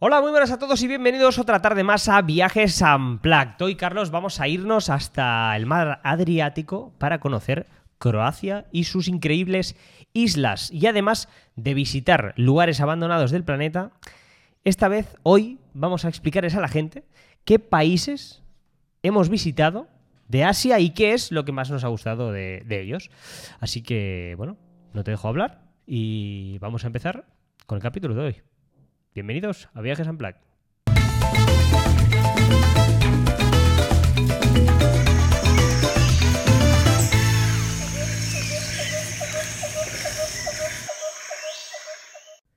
Hola, muy buenas a todos y bienvenidos otra tarde más a Viajes Unplugged. Hoy, Carlos, vamos a irnos hasta el mar Adriático para conocer Croacia y sus increíbles islas y además de visitar lugares abandonados del planeta. Esta vez, hoy, vamos a explicarles a la gente qué países hemos visitado de Asia y qué es lo que más nos ha gustado de, de ellos. Así que, bueno, no te dejo hablar y vamos a empezar con el capítulo de hoy. Bienvenidos a Viajes Unplugged.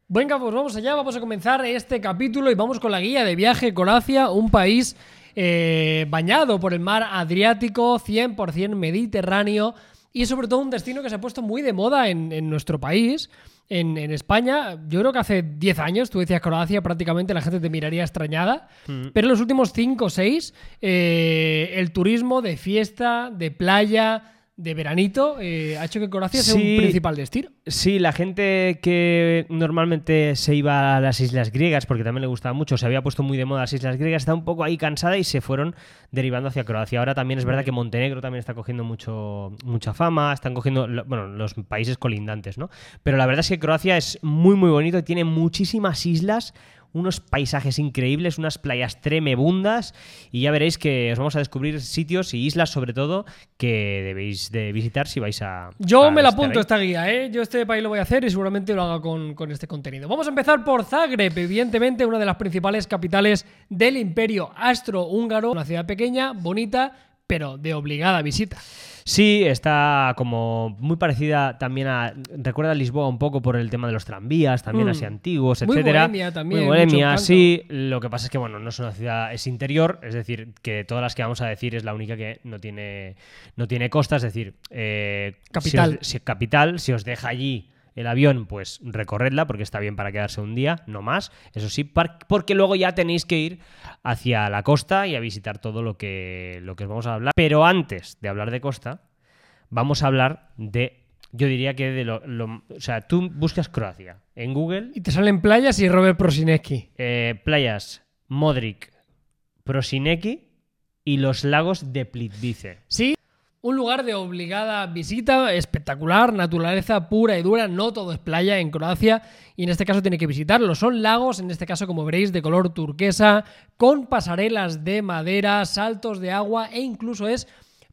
Venga, pues vamos allá, vamos a comenzar este capítulo y vamos con la guía de viaje Croacia, un país eh, bañado por el mar Adriático, 100% mediterráneo y sobre todo un destino que se ha puesto muy de moda en, en nuestro país. En, en, España, yo creo que hace 10 años, tú decías Croacia, prácticamente la gente te miraría extrañada, Mm. pero en los últimos 5 o 6, el turismo de fiesta, de playa, de veranito, eh, ha hecho que Croacia sea un principal destino. Sí, la gente que normalmente se iba a las islas griegas, porque también le gustaba mucho, se había puesto muy de moda las islas griegas, está un poco ahí cansada y se fueron derivando hacia Croacia. Ahora también es verdad que Montenegro también está cogiendo mucho, mucha fama, están cogiendo, bueno, los países colindantes, ¿no? Pero la verdad es que Croacia es muy, muy bonito y tiene muchísimas islas, unos paisajes increíbles, unas playas tremebundas y ya veréis que os vamos a descubrir sitios y islas sobre todo que debéis de visitar si vais a... Yo a me la apunto ahí. esta guía, ¿eh? Yo este país lo voy a hacer y seguramente lo haga con, con este contenido. Vamos a empezar por Zagreb, evidentemente una de las principales capitales del imperio astrohúngaro. Una ciudad pequeña, bonita, pero de obligada visita. Sí, está como muy parecida también a. Recuerda a Lisboa un poco por el tema de los tranvías, también Mm. así antiguos, Muy etcétera. bohemia también, Muy bohemia, sí. Lo que pasa es que, bueno, no es una ciudad, es interior, es decir, que de todas las que vamos a decir es la única que no tiene, no tiene costa, es decir, eh, Capital. Si os, si- capital, si os deja allí. El avión, pues recorredla porque está bien para quedarse un día, no más. Eso sí, porque luego ya tenéis que ir hacia la costa y a visitar todo lo que, lo que os vamos a hablar. Pero antes de hablar de costa, vamos a hablar de, yo diría que de lo, lo- o sea, tú buscas Croacia en Google, Y te salen playas y Robert Prosineski. eh, playas Modric, Prosineki y los lagos de Plitvice. Sí, un lugar de obligada visita, espectacular, naturaleza pura y dura, no todo es playa en Croacia y en este caso tiene que visitarlo. Son lagos, en este caso como veréis, de color turquesa, con pasarelas de madera, saltos de agua e incluso es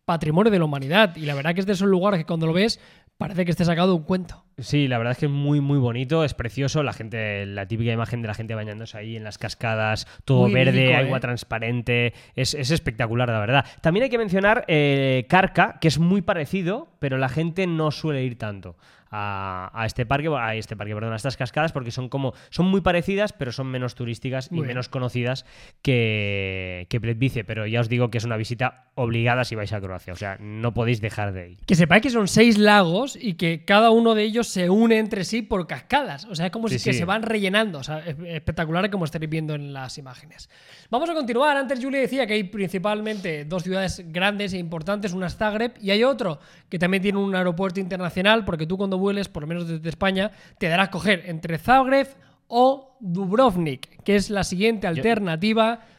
patrimonio de la humanidad. Y la verdad que es de esos lugares que cuando lo ves parece que esté sacado de un cuento. Sí, la verdad es que es muy, muy bonito, es precioso. La gente, la típica imagen de la gente bañándose ahí en las cascadas, todo Muy verde, agua ¿eh? transparente. Es, es espectacular, la verdad. También hay que mencionar eh, Carca, que es muy parecido, pero la gente no suele ir tanto a, a este parque, a este parque, perdón, a estas cascadas, porque son como, son muy parecidas, pero son menos turísticas Muy y bien. menos conocidas que, que Plitvice. Pero ya os digo que es una visita obligada si vais a Croacia. O sea, no podéis dejar de ir. Que sepáis que son seis lagos y que cada uno de ellos se une entre sí por cascadas. O sea, es como Sí, si que se van rellenando. O sea, es- espectacular como estaréis viendo en las imágenes. Vamos a continuar. Antes Julia decía que hay principalmente dos ciudades grandes e importantes. Una es Zagreb y hay otro que también tiene un aeropuerto internacional porque tú cuando vueles, por lo menos desde España, te darás coger entre Zagreb o Dubrovnik, que es la siguiente alternativa. Yo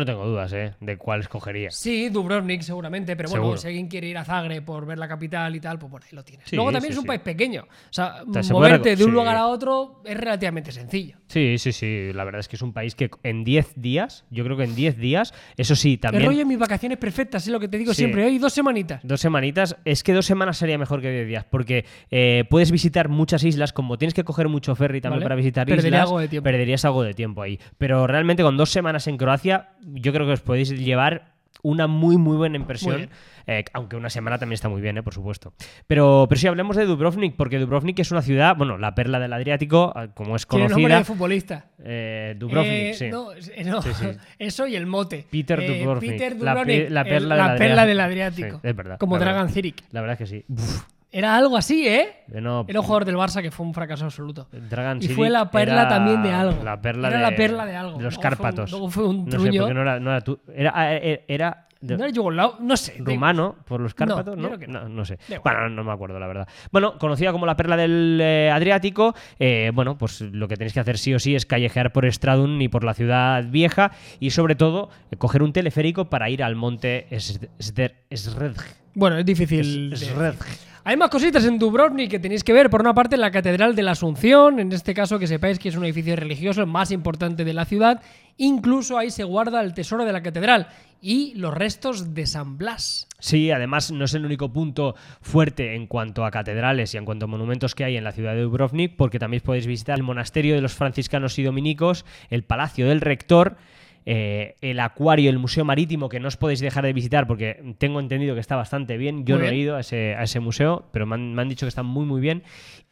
no tengo dudas, ¿eh? De cuál escogería. Sí, Dubrovnik seguramente, pero bueno, Seguro. si alguien quiere ir a Zagreb por ver la capital y tal, pues bueno, ahí lo tienes. Sí, Luego también sí, es un sí. país pequeño. O sea, sea, se puede moverte reco- de un sí. lugar a otro es relativamente sencillo. Sí, sí, sí. La verdad es que es un país que en 10 días, yo creo que en 10 días, eso sí, El también. rollo de mis vacaciones perfectas, es lo que te digo Sí. siempre. Hoy dos semanitas. Dos semanitas, es que dos semanas sería mejor que 10 días, porque eh, puedes visitar muchas islas, como tienes que coger mucho ferry también Vale. para visitar Perdería islas, algo de tiempo. perderías algo de tiempo ahí. Pero realmente con dos semanas en Croacia, yo creo que os podéis llevar una muy, muy buena impresión. eh, aunque una semana también está muy bien, eh, por supuesto. Pero, pero sí, hablemos de Dubrovnik, porque Dubrovnik es una ciudad, bueno, la perla del Adriático, ah, como es Tiene nombre conocida. de futbolista. Eh, Dubrovnik, sí. No, no, Sí, sí. eso y el mote. Peter Eh, Dubrovnik. Peter La Dubrovnik, pe- la el- perla la del perla Adriático. del Adriático. Sí, es verdad, Como. Dragan Ziric. La verdad es que sí. Uf, Era algo así, ¿eh? eh, no, Era un jugador del Barça que fue un fracaso absoluto. Dragan Y fue la perla también de algo. La perla Era de, la perla de algo. de los Luego fue un- Cárpatos. luego fue un no sé, truño. porque no era, no era tu- era, ah, eh, era de- ¿No era yugoslavo? No sé. rumano por los Cárpatos, ¿no? no. no, no sé. Bueno, no me acuerdo, la verdad. Bueno, conocida como la perla del eh, Adriático, eh, bueno, pues lo que tenéis que hacer sí o sí es callejear por Stradun y por la ciudad vieja y sobre todo eh, coger un teleférico para ir al monte Sredj. Bueno, es difícil. Sredj. Hay más cositas en Dubrovnik que tenéis que ver. Por una parte, la Catedral de la Asunción, en este caso que sepáis que es un edificio religioso el más importante de la ciudad. Incluso ahí se guarda el tesoro de la catedral y los restos de San Blas. Sí, además no es el único punto fuerte en cuanto a catedrales y en cuanto a monumentos que hay en la ciudad de Dubrovnik, porque también podéis visitar el monasterio de los franciscanos y dominicos, el palacio del rector, eh, el acuario, el museo marítimo, que no os podéis dejar de visitar porque tengo entendido que está bastante bien. Yo Muy no he ido a ese, a ese museo, pero me han, me han dicho que está muy, muy bien.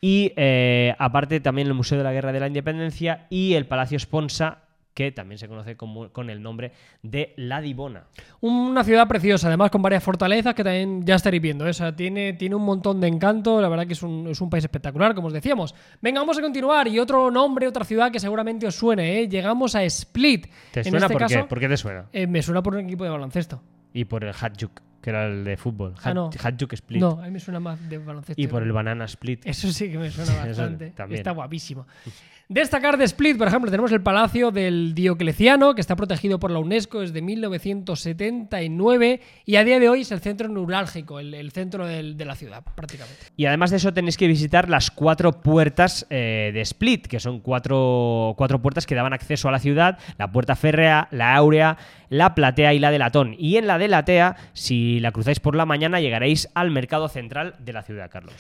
Y eh, aparte también el Museo de la Guerra de la Independencia y el Palacio Sponsa, que también se conoce como- con el nombre de La Divona. Una ciudad preciosa, además con varias fortalezas que también ya estaréis viendo. ¿eh? O sea, tiene, tiene un montón de encanto. La verdad que es un, es un país espectacular, como os decíamos. Venga, vamos a continuar. Y otro nombre, otra ciudad que seguramente os suene. ¿eh? Llegamos a Split. ¿Te en suena este por caso, qué? ¿Por qué te suena? eh, me suena por un equipo de baloncesto. Y por el Hatjuk, que era el de fútbol. Ah, no. Hatjuk Split. No, a mí me suena más de baloncesto. Y por el Banana Split. Eso sí que me suena bastante. también. Está guapísimo. Destacar de Split, por ejemplo, tenemos el Palacio del Diocleciano, que está protegido por la UNESCO desde 1979 y a día de hoy es el centro neurálgico, el, centro de la ciudad, prácticamente. Y además de eso tenéis que visitar las cuatro puertas eh, de Split, que son cuatro, cuatro puertas que daban acceso a la ciudad, la puerta férrea, la áurea, la platea y la de latón. Y en la de latea, si la cruzáis por la mañana, llegaréis al mercado central de la ciudad, Carlos.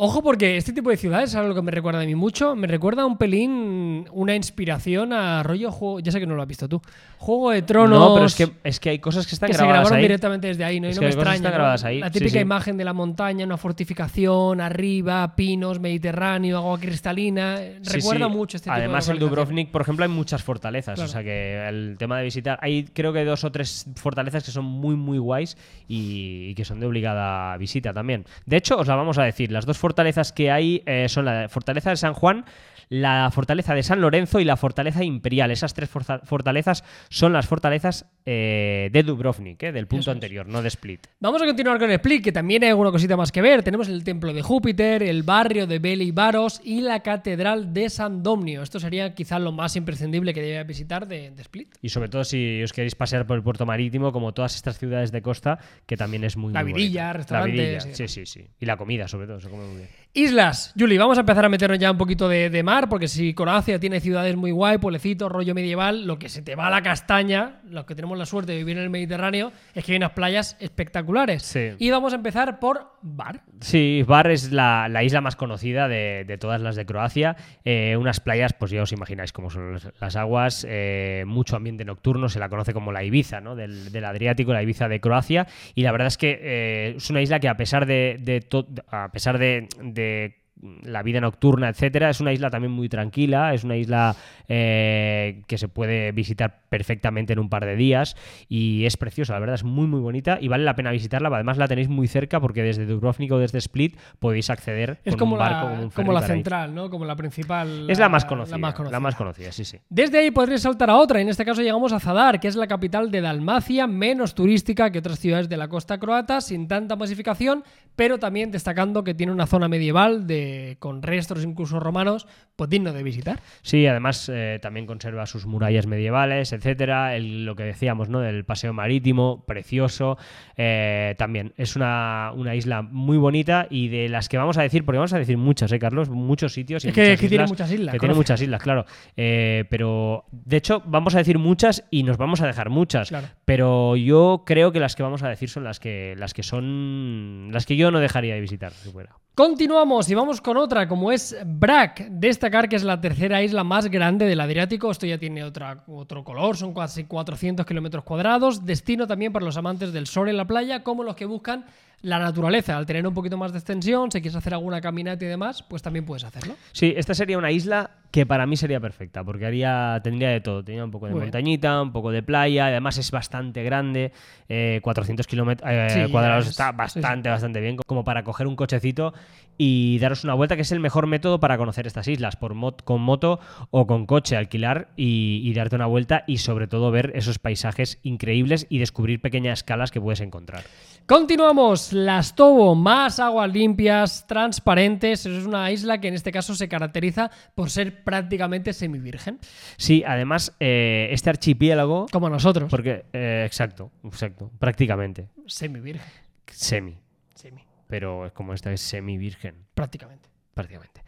Ojo porque este tipo de ciudades es algo que me recuerda a mí mucho. Me recuerda un pelín una inspiración a rollo juego. Ya sé que no lo has visto tú. Juego de Tronos. No, pero es que, es que hay cosas que están que se grabadas grabaron ahí. directamente desde ahí, ¿no? Y Es no que me extraña. están ¿no? grabadas ahí, La típica sí. imagen de la montaña, una fortificación, arriba, pinos, Mediterráneo, agua cristalina. Sí, Recuerda sí. mucho este tipo Además, de en localización. Dubrovnik, por ejemplo, hay muchas fortalezas. Claro. O sea que el tema de visitar. Hay creo que dos o tres fortalezas que son muy, muy guays y, y que son de obligada visita también. De hecho, os la vamos a decir. Las dos fortalezas que hay eh, son la fortaleza de San Juan. La fortaleza de San Lorenzo y la fortaleza imperial. Esas tres fortalezas son las fortalezas eh, de Dubrovnik, eh, del punto es. anterior, no de Split. Vamos a continuar con Split, que también hay alguna cosita más que ver. Tenemos el templo de Júpiter, el barrio de Beli Baros y la catedral de San Domnio. Esto sería quizás lo más imprescindible que debe visitar de, de Split. Y sobre todo si os queréis pasear por el puerto marítimo, como todas estas ciudades de costa, que también es muy La muy restaurantes, La y sí, sí, sí. Y la comida, sobre todo, se come muy bien. Islas, Juli, vamos a empezar a meternos ya un poquito de, de mar, porque si Croacia tiene ciudades muy guay, pueblecitos, rollo medieval, lo que se te va a la castaña, los que tenemos la suerte de vivir en el Mediterráneo, es que hay unas playas espectaculares. Sí. Y vamos a empezar por Bar. Sí, Bar es la, la isla más conocida de, de todas las de Croacia. Eh, unas playas, pues ya os imagináis cómo son las, aguas, eh, mucho ambiente nocturno, se la conoce como la Ibiza, ¿no? Del, del Adriático, la Ibiza de Croacia. Y la verdad es que eh, es una isla que a pesar de, a pesar de, de la vida nocturna, etcétera, es una isla también muy tranquila, es una isla eh, que se puede visitar perfectamente en un par de días y es preciosa, la verdad es muy muy bonita y vale la pena visitarla, además la tenéis muy cerca porque desde Dubrovnik o desde Split podéis acceder Es con como, un barco, la, un como la central, ¿no? Como la principal. Es la más conocida, La más conocida. la más conocida, sí, sí. Desde ahí podréis saltar a otra. En este caso llegamos a Zadar, que es la capital de Dalmacia, menos turística que otras ciudades de la costa croata, sin tanta masificación, pero también destacando que tiene una zona medieval de, con restos incluso romanos, pues digno de visitar. Sí, además eh, también conserva sus murallas medievales, etcétera. El- lo que decíamos, ¿no? Del paseo marítimo, precioso. Eh, también es una, una isla muy bonita y de las que vamos a decir, porque vamos a decir muchas, ¿eh, Carlos? Muchos sitios. Y Es que- muchas que tiene muchas islas, Que tiene muchas islas, claro. Eh, pero de hecho, vamos a decir muchas y nos vamos a dejar muchas. Claro. Pero yo creo que las que vamos a decir son las que, las que son. las que yo no dejaría de visitar, si fuera. Continuamos y vamos con otra, como es Brac. Destacar que es la tercera isla más grande del Adriático. Esto ya tiene otro color, son casi 400 kilómetros cuadrados. Destino también para los amantes del sol en la playa, como los que buscan la naturaleza, al tener un poquito más de extensión, si quieres hacer alguna caminata y demás, pues también puedes hacerlo. Sí, esta sería una isla que para mí sería perfecta, porque haría, tendría de todo. Tenía un poco de montañita, un poco de playa, además es bastante grande, eh, 400 kilómetros eh, Sí, cuadrados es- está bastante, bastante bien, como para coger un cochecito y daros una vuelta, que es el mejor método para conocer estas islas, por mot- con moto o con coche, alquilar y, y darte una vuelta y sobre todo ver esos paisajes increíbles y descubrir pequeñas escalas que puedes encontrar. Continuamos, Las Tobo, más aguas limpias, transparentes. Es una isla que en este caso se caracteriza por ser prácticamente semivirgen, Sí, además, eh, este archipiélago... como nosotros. Porque, eh, exacto, exacto, prácticamente. Semivirgen, Semi. semi, Pero es como esta es semi-virgen, prácticamente. prácticamente.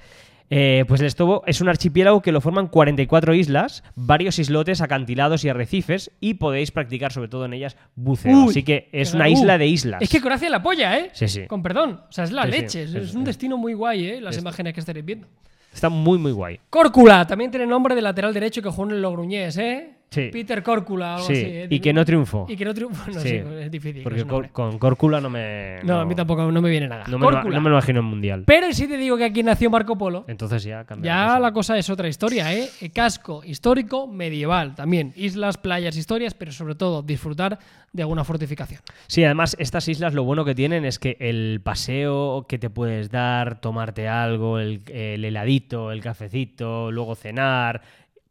Eh, pues el Estobo es un archipiélago que lo forman 44 islas, varios islotes, acantilados y arrecifes, y podéis practicar sobre todo en ellas buceo. Uy, Así que es una isla de islas. Es que Croacia la polla, ¿eh? Sí, sí. Con perdón. O sea, es la Sí, leche. es, sí, es sí. un destino muy guay, ¿eh? Las Es- imágenes que estaréis viendo. Está muy, muy guay. Córcula, también tiene nombre de lateral derecho que jugó en el Logroñés, ¿eh? Sí. Peter Córcula, algo Sí, así. ¿eh? y que no triunfó. Y que no triunfó. No, Sí. sí, es difícil. Porque con Córcula no me. No, a mí tampoco no me viene nada. No me, lo, no me lo imagino en mundial. Pero si te digo que aquí nació Marco Polo, Entonces ya cambia. ya la cosa es otra historia, ¿eh? Eh, Casco histórico medieval también. Islas, playas, historias, pero sobre todo disfrutar de alguna fortificación. Sí, además, estas islas lo bueno que tienen es que el paseo que te puedes dar, tomarte algo, el, el heladito, el cafecito, luego cenar,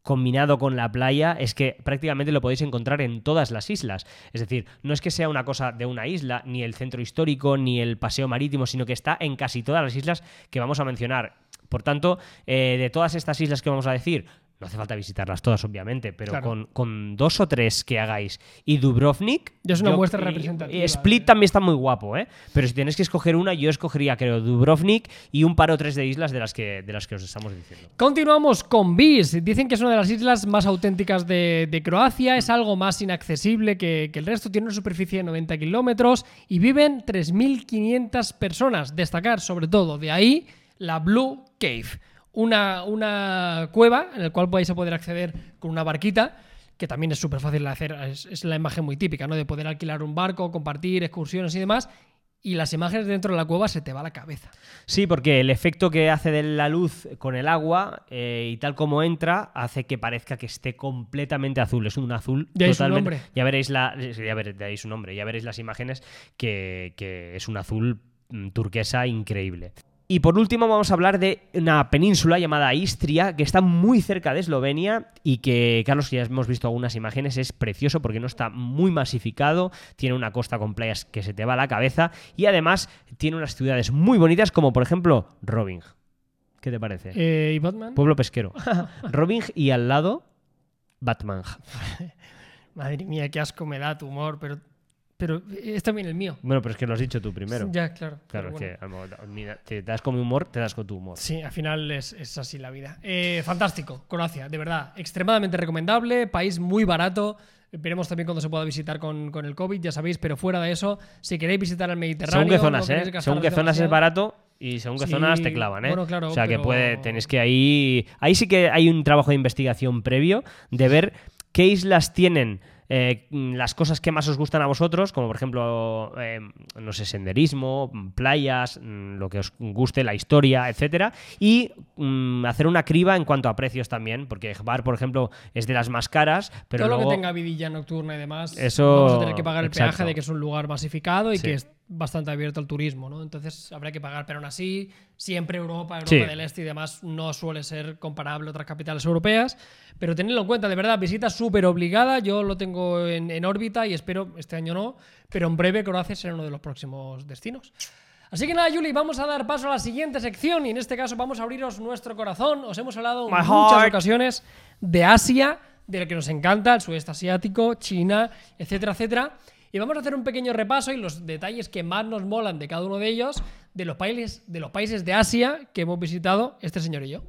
combinado con la playa, es que prácticamente lo podéis encontrar en todas las islas. Es decir, no es que sea una cosa de una isla, ni el centro histórico, ni el paseo marítimo, sino que está en casi todas las islas que vamos a mencionar. Por tanto, eh, de todas estas islas que vamos a decir, no hace falta visitarlas todas, obviamente, pero Claro. con, con dos o tres que hagáis y Dubrovnik. Ya es una muestra y- representativa, y Split ¿eh? también está muy guapo, ¿eh? Pero si tenéis que escoger una, yo escogería, creo, Dubrovnik y un par o tres de islas de las que, de las que os estamos diciendo. Continuamos con Vis. Dicen que es una de las islas más auténticas de, de Croacia, es algo más inaccesible que, que el resto, tiene una superficie de 90 kilómetros y viven 3.500 personas. Destacar sobre todo de ahí la Blue Cave, una, una cueva en la cual vais a poder acceder con una barquita. Que también es súper fácil de hacer, es, es la imagen muy típica, ¿no? De poder alquilar un barco, compartir excursiones y demás. Y las imágenes dentro de la cueva se te va la cabeza. Sí, porque el efecto que hace de la luz con el agua eh, y tal como entra hace que parezca que esté completamente azul. Es un azul su totalmente. nombre. Ya veréis la, ya veréis, su nombre. Ya veréis las imágenes que, que es un azul mm, turquesa increíble. Y por último vamos a hablar de una península llamada Istria, que está muy cerca de Eslovenia y que, Carlos, ya hemos visto algunas imágenes, es precioso porque no está muy masificado, tiene una costa con playas que se te va a la cabeza y además tiene unas ciudades muy bonitas como por ejemplo Robin. ¿Qué te parece? Eh, ¿Y Batman? Pueblo pesquero. Robin y al lado Batman. Madre mía, qué asco me da tu humor, pero, pero es también el mío. Bueno, pero es que lo has dicho tú primero. Ya, claro. Claro, pero es bueno. que a lo mejor, mira, te das con mi humor, te das con tu humor. Sí, al final es, es así la vida. Eh, fantástico, Croacia, de verdad. Extremadamente recomendable, país muy barato. Veremos también cuando se pueda visitar con, con el COVID, ya sabéis, pero fuera de eso, si queréis visitar el Mediterráneo. Según qué zonas, no ¿eh? Según qué zonas es barato y según qué Sí, zonas te clavan, ¿eh? bueno, claro, o sea que pero- puede, tenéis que ahí. Ahí sí que hay un trabajo de investigación previo de ver qué islas tienen. Eh, las cosas que más os gustan a vosotros, como por ejemplo, eh, no sé, senderismo, playas, mm, lo que os guste, la historia, etcétera, y mm, hacer una criba en cuanto a precios también, porque Bar, por ejemplo, es de las más caras, pero Todo luego lo que tenga vidilla nocturna y demás, Eso- vamos a tener que pagar el exacto. peaje de que es un lugar masificado y Sí. que es bastante abierto al turismo, ¿no? Entonces habrá que pagar, pero aún así, siempre Europa, Europa Sí. del Este y demás no suele ser comparable a otras capitales europeas, pero tenedlo en cuenta, de verdad, visita súper obligada, yo lo tengo en, en órbita y espero, este año no, pero en breve Croacia será uno de los próximos destinos. Así que nada, Juli, vamos a dar paso a la siguiente sección y en este caso vamos a abriros nuestro corazón. Os hemos hablado en muchas ocasiones de Asia, de lo que nos encanta, el sudeste asiático, China, etcétera, etcétera. Y vamos a hacer un pequeño repaso y los detalles que más nos molan de cada uno de ellos, de los países de, los países de Asia que hemos visitado este señor y yo.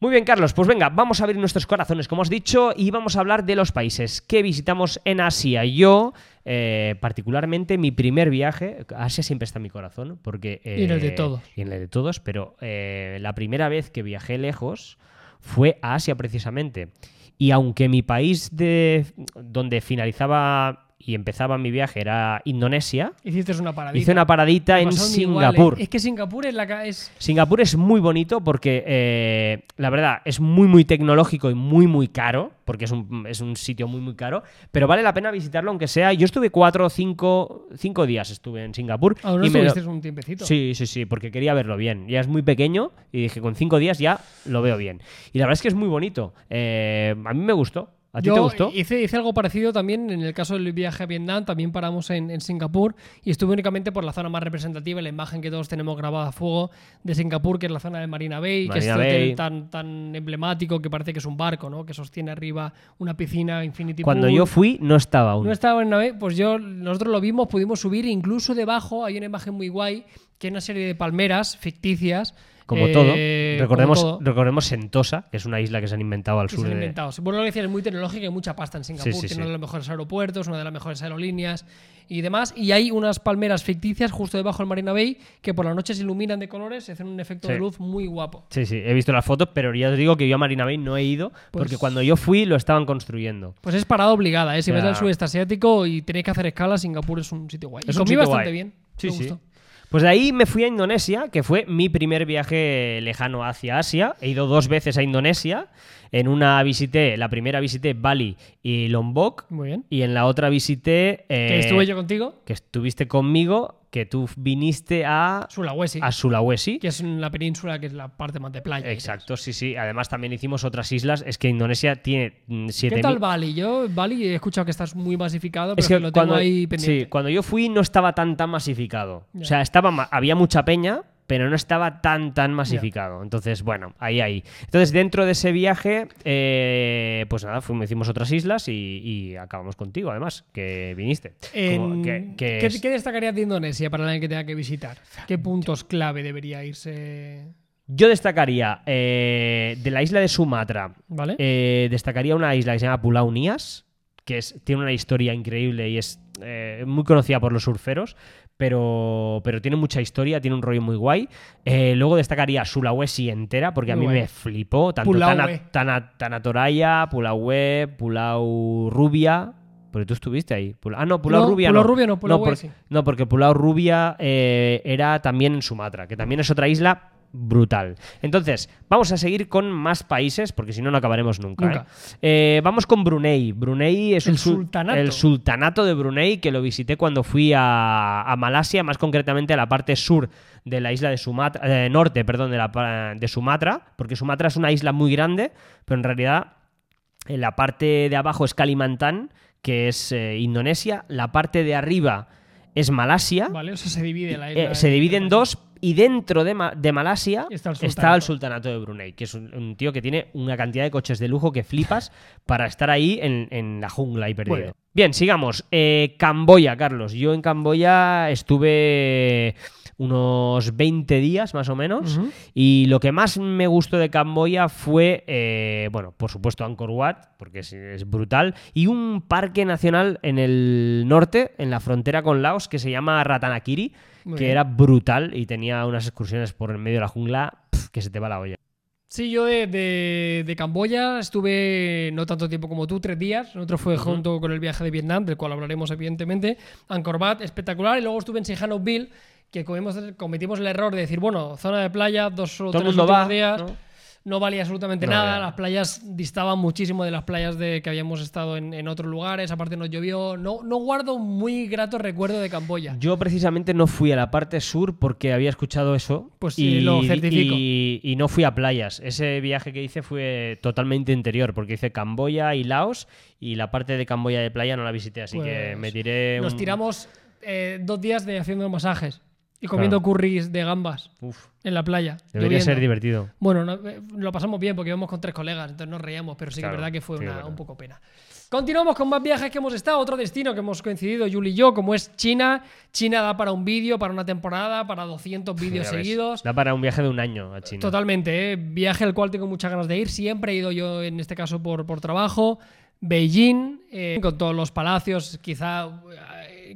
Muy bien, Carlos, pues venga, vamos a abrir nuestros corazones, como has dicho, y vamos a hablar de los países que visitamos en Asia. Yo, eh, particularmente, mi primer viaje, Asia siempre está en mi corazón, porque... Y en el de eh, todos. Y en el de todos, pero eh, la primera vez que viajé lejos fue a Asia precisamente. Y aunque mi país de donde finalizaba y empezaba mi viaje era Indonesia, Hiciste una paradita. hice una paradita en igual, Singapur. ¿eh? Es que Singapur es la es Singapur es muy bonito porque, eh, la verdad, es muy, muy tecnológico y muy, muy caro, porque es un, es un sitio muy, muy caro, pero vale la pena visitarlo aunque sea... Yo estuve cuatro o cinco, cinco días estuve en Singapur. Aún no y me estuviste un tiempecito. Sí, sí, sí, porque quería verlo bien. Ya es muy pequeño y dije, con cinco días ya lo veo bien. Y la verdad es que es muy bonito. Eh, a mí me gustó. ¿A ti Yo te gustó? Hice, hice algo parecido también en el caso del viaje a Vietnam, también paramos en, en Singapur y estuve únicamente por la zona más representativa, la imagen que todos tenemos grabada a fuego de Singapur, que es la zona de Marina Bay, que es Marina este Bay. hotel tan, tan emblemático que parece que es un barco, ¿no? Que sostiene arriba una piscina Infinity Cuando Pool. yo fui no estaba aún. No estaba en nave, pues yo, nosotros lo vimos, pudimos subir, incluso debajo hay una imagen muy guay, que es una serie de palmeras ficticias. Como eh, todo. como Recordemos, todo, recordemos Sentosa, que es una isla que se han inventado al que sur se han de... inventado. Bueno, lo que decía, es muy tecnológica y mucha pasta en Singapur. Sí, sí, Tiene uno de los mejores aeropuertos, una de las mejores aerolíneas y demás. Y hay unas palmeras ficticias justo debajo del Marina Bay que por la noche se iluminan de colores y hacen un efecto de luz muy guapo. Sí, sí, he visto las fotos, pero ya os digo que yo a Marina Bay no he ido porque Pues- cuando yo fui lo estaban construyendo. Pues es parada obligada, ¿eh? Si Ya. vais al sudeste asiático y tenéis que hacer escala, Singapur es un sitio guay. Es y un comí sitio bastante guay. bien. Sí, me sí. gustó. Pues de ahí me fui a Indonesia, que fue mi primer viaje lejano hacia Asia. He ido dos veces a Indonesia. En una visité, la primera visité Bali y Lombok. Muy bien. Y en la otra visité. eh, que estuve yo contigo, Que estuviste conmigo, que tú viniste a, Sulawesi, a Sulawesi. que es la península que es la parte más de playa. Exacto, sí, sí. Además también hicimos otras islas. Es que Indonesia tiene mm, ¿Qué 7.000 tal Bali? Yo, Bali, he escuchado que estás muy masificado, pero Es que que lo tengo cuando, ahí pendiente. sí, cuando yo fui no estaba tan tan masificado. Ya. O sea, estaba había mucha peña, pero no estaba tan tan masificado. Entonces, bueno, ahí ahí. Entonces, dentro de ese viaje, eh, pues nada, fuimos, hicimos otras islas y, y acabamos contigo, además, que viniste. Como que- que ¿Qué, es- qué destacarías de Indonesia para alguien que tenga que visitar? ¿Qué puntos clave debería irse? Yo destacaría eh, de la isla de Sumatra, ¿Vale? eh, destacaría una isla que se llama Pulau Nias, que es, tiene una historia increíble y es eh, muy conocida por los surferos, pero, pero tiene mucha historia, tiene un rollo muy guay. Eh, luego destacaría Sulawesi entera, porque a mí guay. me flipó. Tanto. Tana, Tana- Tanatoraya, Pulaue, Pulau Rubia. Porque tú estuviste ahí. Ah, no, Pulau No, Rubia Pulau no. Rubia no, Pulaue por- sí. no, porque Pulau Rubia eh, era también en Sumatra, que también es otra isla brutal. Entonces, vamos a seguir con más países, porque si no, no acabaremos nunca. Nunca. ¿eh? Eh, vamos con Brunei. Brunei es El un sultanato. el sultanato de Brunei, que lo visité cuando fui a, a Malasia, más concretamente a la parte sur de la isla de Sumatra, eh, norte, perdón, de, la, de Sumatra, porque Sumatra es una isla muy grande, pero en realidad en la parte de abajo es Kalimantan, que es Indonesia, la parte de arriba es Malasia, ¿Vale? O sea, se divide la eh, isla. se divide en dos y dentro de, Ma- de Malasia Está el está, sultanato. el sultanato de Brunei, que es un, un tío que tiene una cantidad de coches de lujo que flipas para estar ahí en, en la jungla y perdido. bien. Bien, sigamos. Eh, Camboya, Carlos. Yo en Camboya estuve unos 20 días más o menos. Y lo que más me gustó de Camboya fue, eh, bueno, por supuesto Angkor Wat, porque es, es brutal, y un parque nacional en el norte, en la frontera con Laos, que se llama Ratanakiri, Muy que bien. era brutal y tenía unas excursiones por el medio de la jungla que se te va la olla. Sí, yo de, de, de Camboya estuve no tanto tiempo como tú, tres días. Otro fue junto con el viaje de Vietnam, del cual hablaremos evidentemente. Angkor Wat, espectacular. Y luego estuve en Sihanoukville, que cometimos el error de decir, bueno, zona de playa, dos o tres va, días. ¿no? No valía absolutamente No, nada. ya. Las playas distaban muchísimo de las playas de que habíamos estado en, en otros lugares. Aparte nos llovió. No, no guardo muy grato recuerdo de Camboya. Yo precisamente no fui a la parte sur porque había escuchado eso. Pues sí, lo certifico. Y, y no fui a playas. Ese viaje que hice fue totalmente interior porque hice Camboya y Laos y la parte de Camboya de playa no la visité, así que Pues me tiré. Nos tiramos eh, dos días de haciendo masajes y comiendo curries de gambas Uf, en la playa. debería ser divertido. Bueno, no- eh, lo pasamos bien porque íbamos con tres colegas, entonces nos reíamos, pero sí Claro, que es verdad que fue sí, es una- verdad. un poco pena. Continuamos con más viajes que hemos estado, otro destino que hemos coincidido Yuli y yo, como es China. China da para un vídeo, para una temporada, para 200 vídeos seguidos. Da para un viaje de un año a China. Totalmente, ¿eh? viaje al cual tengo muchas ganas de ir. Siempre he ido yo, en este caso, por, por trabajo. Beijing, eh, con todos los palacios, quizá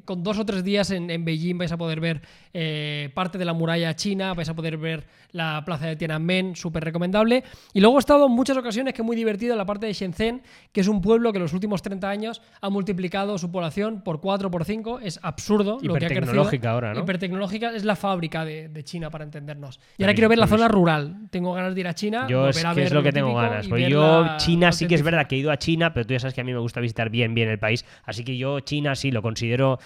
con dos o tres días en, en Beijing vais a poder ver eh, parte de la muralla china, vais a poder ver la plaza de Tiananmen, súper recomendable. Y luego he estado en muchas ocasiones, que es muy divertido, en la parte de Shenzhen, que es un pueblo que en los últimos 30 años ha multiplicado su población por 4 por 5. Es absurdo lo que ha crecido. Hipertecnológica ahora, ¿no? Hipertecnológica es la fábrica de, de China, para entendernos. Y ahora quiero ver la zona rural. Tengo ganas de ir a China. Yo es volver a que es ver lo que tengo ganas. Porque yo, la- China sí que es verdad que he ido a China, pero tú ya sabes que a mí me gusta visitar bien, bien el país. Así que yo, China sí lo considero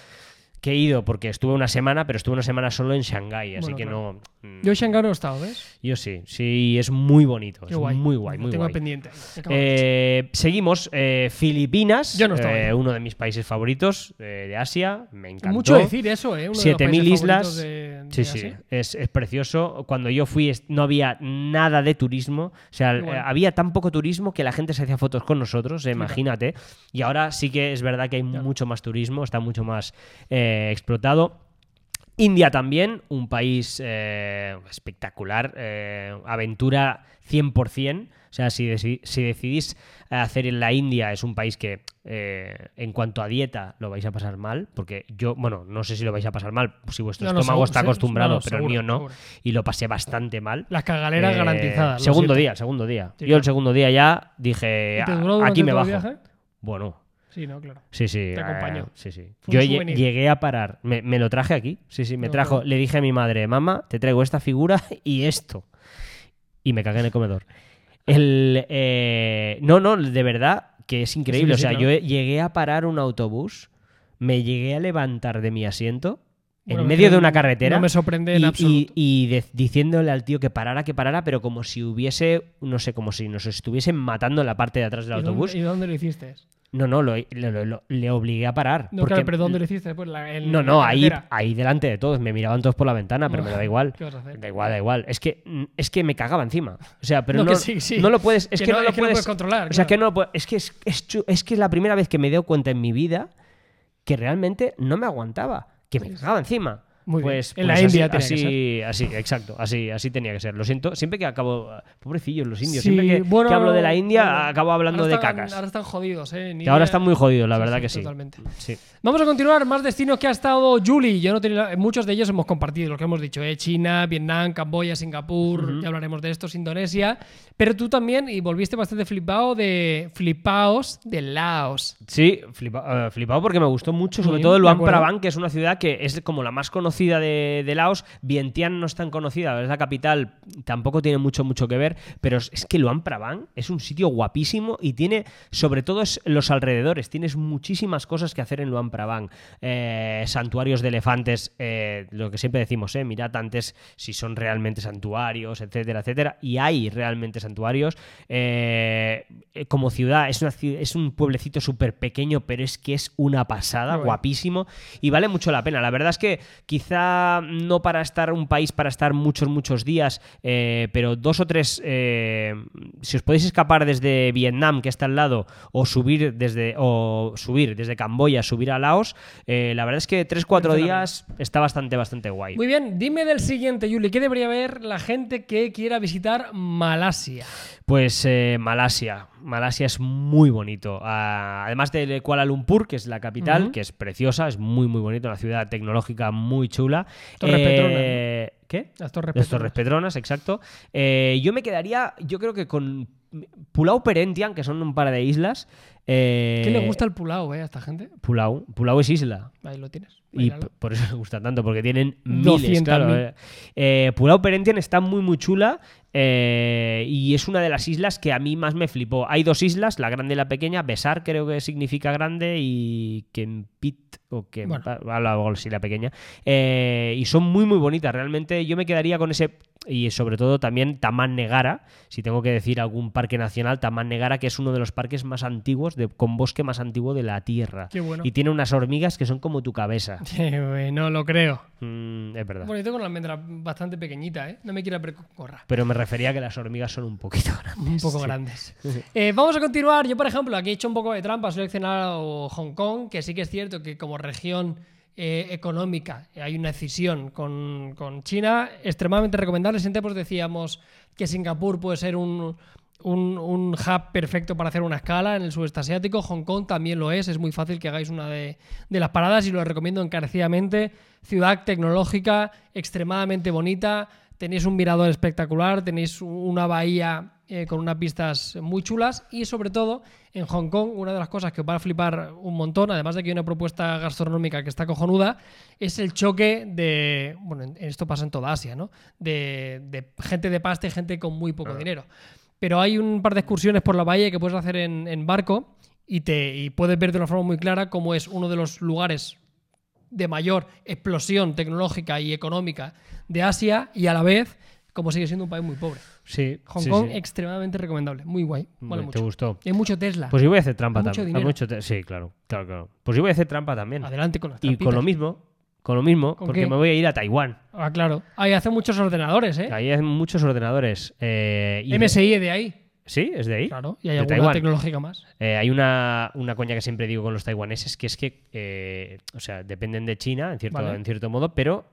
que he ido porque estuve una semana, pero estuve una semana solo en Shanghái. Así Bueno, que claro. no. mm, Yo en Shanghái no he estado, ¿ves? yo sí, sí, es muy bonito. Qué Es guay. muy guay, muy Tengo guay. pendiente. Eh, seguimos. eh, Filipinas, Yo no estaba eh, uno de mis países favoritos eh, de Asia. Me encantó. Mucho decir eso, ¿eh? Uno de los 7000 países islas. de Sí, sí, es, es precioso. Cuando yo fui no había nada de turismo. O sea, eh, había tan poco turismo que la gente se hacía fotos con nosotros, eh, imagínate. Y ahora sí que es verdad que hay Claro. mucho más turismo, está mucho más eh, explotado. India también, un país eh, espectacular, aventura 100%. O sea, si, deci- si decidís hacer en la India, es un país que eh, en cuanto a dieta lo vais a pasar mal, porque yo, bueno, no sé si lo vais a pasar mal, si vuestro No, no, estómago seguro, está acostumbrado, no, pero seguro, el mío no, seguro. y lo pasé bastante mal. Las cagaleras Eh, garantizadas. Segundo día, segundo día. Sí, Yo claro. el segundo día ya dije, ¿Y te "Ah, aquí me bajo. viaje? Bueno, Sí, no, claro. Sí, sí. Te eh, acompañó. sí, sí. Yo souvenir. llegué a parar. Me, me lo traje aquí. Sí, sí, me No, trajo. claro. Le dije a mi madre, mamá, te traigo esta figura y esto. Y me cagué en el comedor. El, eh, no, no, de verdad que es increíble. Sí, sí, o sea, ¿no? yo llegué a parar un autobús, me llegué a levantar de mi asiento Bueno, en medio de una carretera. No me sorprende en y, absoluto. y- y de- diciéndole al tío que parara, que parara, pero como si hubiese, no sé, como si nos estuviesen matando en la parte de atrás del ¿Y dónde- autobús. ¿Y dónde lo hiciste? No, no, lo, lo- lo- le obligué a parar. No, porque claro, pero ¿dónde lo hiciste? Pues la, no, la no, ahí, ahí delante de todos. Me miraban todos por la ventana, pero me da igual. ¿Qué vas a hacer? Da igual, da igual. Es que, es que me cagaba encima. O sea, pero No, no, que sí, sí. no lo puedes. Es Que que, no- lo es puedes, puedes controlar, O sea, claro. que no lo puedes- Es que es, es, es que es la primera vez que me doy cuenta en mi vida que realmente no me aguantaba. Que me cagaba encima. Muy bien. pues, En la pues India así, tenía que así, así, exacto, así, así tenía que ser. Lo siento, siempre que acabo, pobrecillos los indios, Sí, siempre que, bueno, que hablo de la India bueno, acabo hablando de cacas. Ahora están jodidos, ¿eh? Que ahora están muy jodidos, la Sí, verdad sí, que sí. Totalmente. Sí. Vamos a continuar. Más destinos que ha estado Julie. Yo no tenía, muchos de ellos hemos compartido, lo que hemos dicho, ¿eh? China, Vietnam, Camboya, Singapur, ya hablaremos de estos, Indonesia. Pero tú también, y volviste bastante flipado de flipaos de Laos. Sí, flipa- eh, flipado porque me gustó mucho, sobre todo de Luang. Prabang, que es una ciudad que es como la más conocida de, de Laos. Vientiane no es tan conocida, es la capital, tampoco tiene mucho, mucho que ver, pero es, que Luang Prabang es un sitio guapísimo y tiene, sobre todo, es los alrededores, tienes muchísimas cosas que hacer en Luang Prabang. Eh, santuarios de elefantes, eh, lo que siempre decimos, eh, mirad antes si son realmente santuarios, etcétera, etcétera, y hay realmente santuarios. Eh, como ciudad, es, una, es un pueblecito súper pequeño, pero es que es una pasada, guapísimo, y vale mucho la pena. La verdad es que quizá no para estar un país para estar muchos, muchos días, eh, pero dos o tres, eh, si os podéis escapar desde Vietnam, que está al lado, o subir desde, o subir desde Camboya, subir a Laos, eh, la verdad es que tres, cuatro días está bastante, bastante guay. Muy bien, dime del siguiente, Julie. ¿Qué debería ver la gente que quiera visitar Malasia? Pues Malasia. Malasia es muy bonito. Ah, además de Kuala Lumpur, que es la capital, que es preciosa, es muy, muy bonito, una ciudad tecnológica muy chula. Eh, ¿Qué? Las Torres Las Petronas. Torres Petronas, exacto. Eh, yo me quedaría, yo creo que con Pulau Perentian, que son un par de islas. eh, ¿Qué le gusta el pulao, eh, a esta gente? Pulau. Pulau es isla. Ahí lo tienes. Y por eso le gusta tanto, porque tienen miles, 200.000. claro. Eh, Pulau Perentian está muy, muy chula eh, y es una de las islas que a mí más me flipó. Hay dos islas, la grande y la pequeña. Besar creo que significa grande y Kempit o que Bueno. algo así la pequeña. Eh, y son muy, muy bonitas. Realmente yo me quedaría con ese... Y sobre todo también Taman Negara, si tengo que decir algún parque nacional, Taman Negara, que es uno de los parques más antiguos, de, con bosque más antiguo de la Tierra. Qué bueno. Y tiene unas hormigas que son como tu cabeza. No lo creo. Mm, es verdad. Bonito con la almendra bastante pequeñita, ¿eh? No me quiero precorra. Pero me refería a que las hormigas son un poquito grandes. Un poco grandes. Eh, vamos a continuar. Yo, por ejemplo, aquí he hecho un poco de trampa, he seleccionado Hong Kong, que sí que es cierto que como región eh, económica eh, hay una decisión con, con China extremadamente recomendable. En tiempos decíamos que Singapur puede ser un, un, un hub perfecto para hacer una escala en el sudeste asiático. Hong Kong también lo es. Es muy fácil que hagáis una de, de las paradas y lo recomiendo encarecidamente. Ciudad tecnológica, extremadamente bonita. Tenéis un mirador espectacular, tenéis una bahía eh, con unas pistas muy chulas y sobre todo en Hong Kong una de las cosas que os va a flipar un montón, además de que hay una propuesta gastronómica que está cojonuda, es el choque de, bueno, en- esto pasa en toda Asia, ¿no? De, de gente de pasta y gente con muy poco dinero. Pero hay un par de excursiones por la bahía que puedes hacer en, en barco y, te, y puedes ver de una forma muy clara cómo es uno de los lugares de mayor explosión tecnológica y económica de Asia y a la vez como sigue siendo un país muy pobre. Sí. Hong sí, Kong sí. extremadamente recomendable, muy guay, vale ¿Te mucho. gustó? Y hay mucho Tesla. Pues yo voy a hacer trampa también. Mucho te- Sí, claro, claro, claro. Pues yo voy a hacer trampa también. Adelante con las Y con trampitas. lo mismo, con lo mismo, ¿Con porque qué? me voy a ir a Taiwán. Ah, claro. Ahí hace muchos ordenadores, ¿eh? Ahí hay muchos ordenadores. eh, y MSI de ahí. Sí, es de ahí. Claro. Y hay de alguna Taiwán. tecnológica más. Eh, hay una, una coña que siempre digo con los taiwaneses, que es que, eh, o sea, dependen de China en cierto, Vale. en cierto modo, pero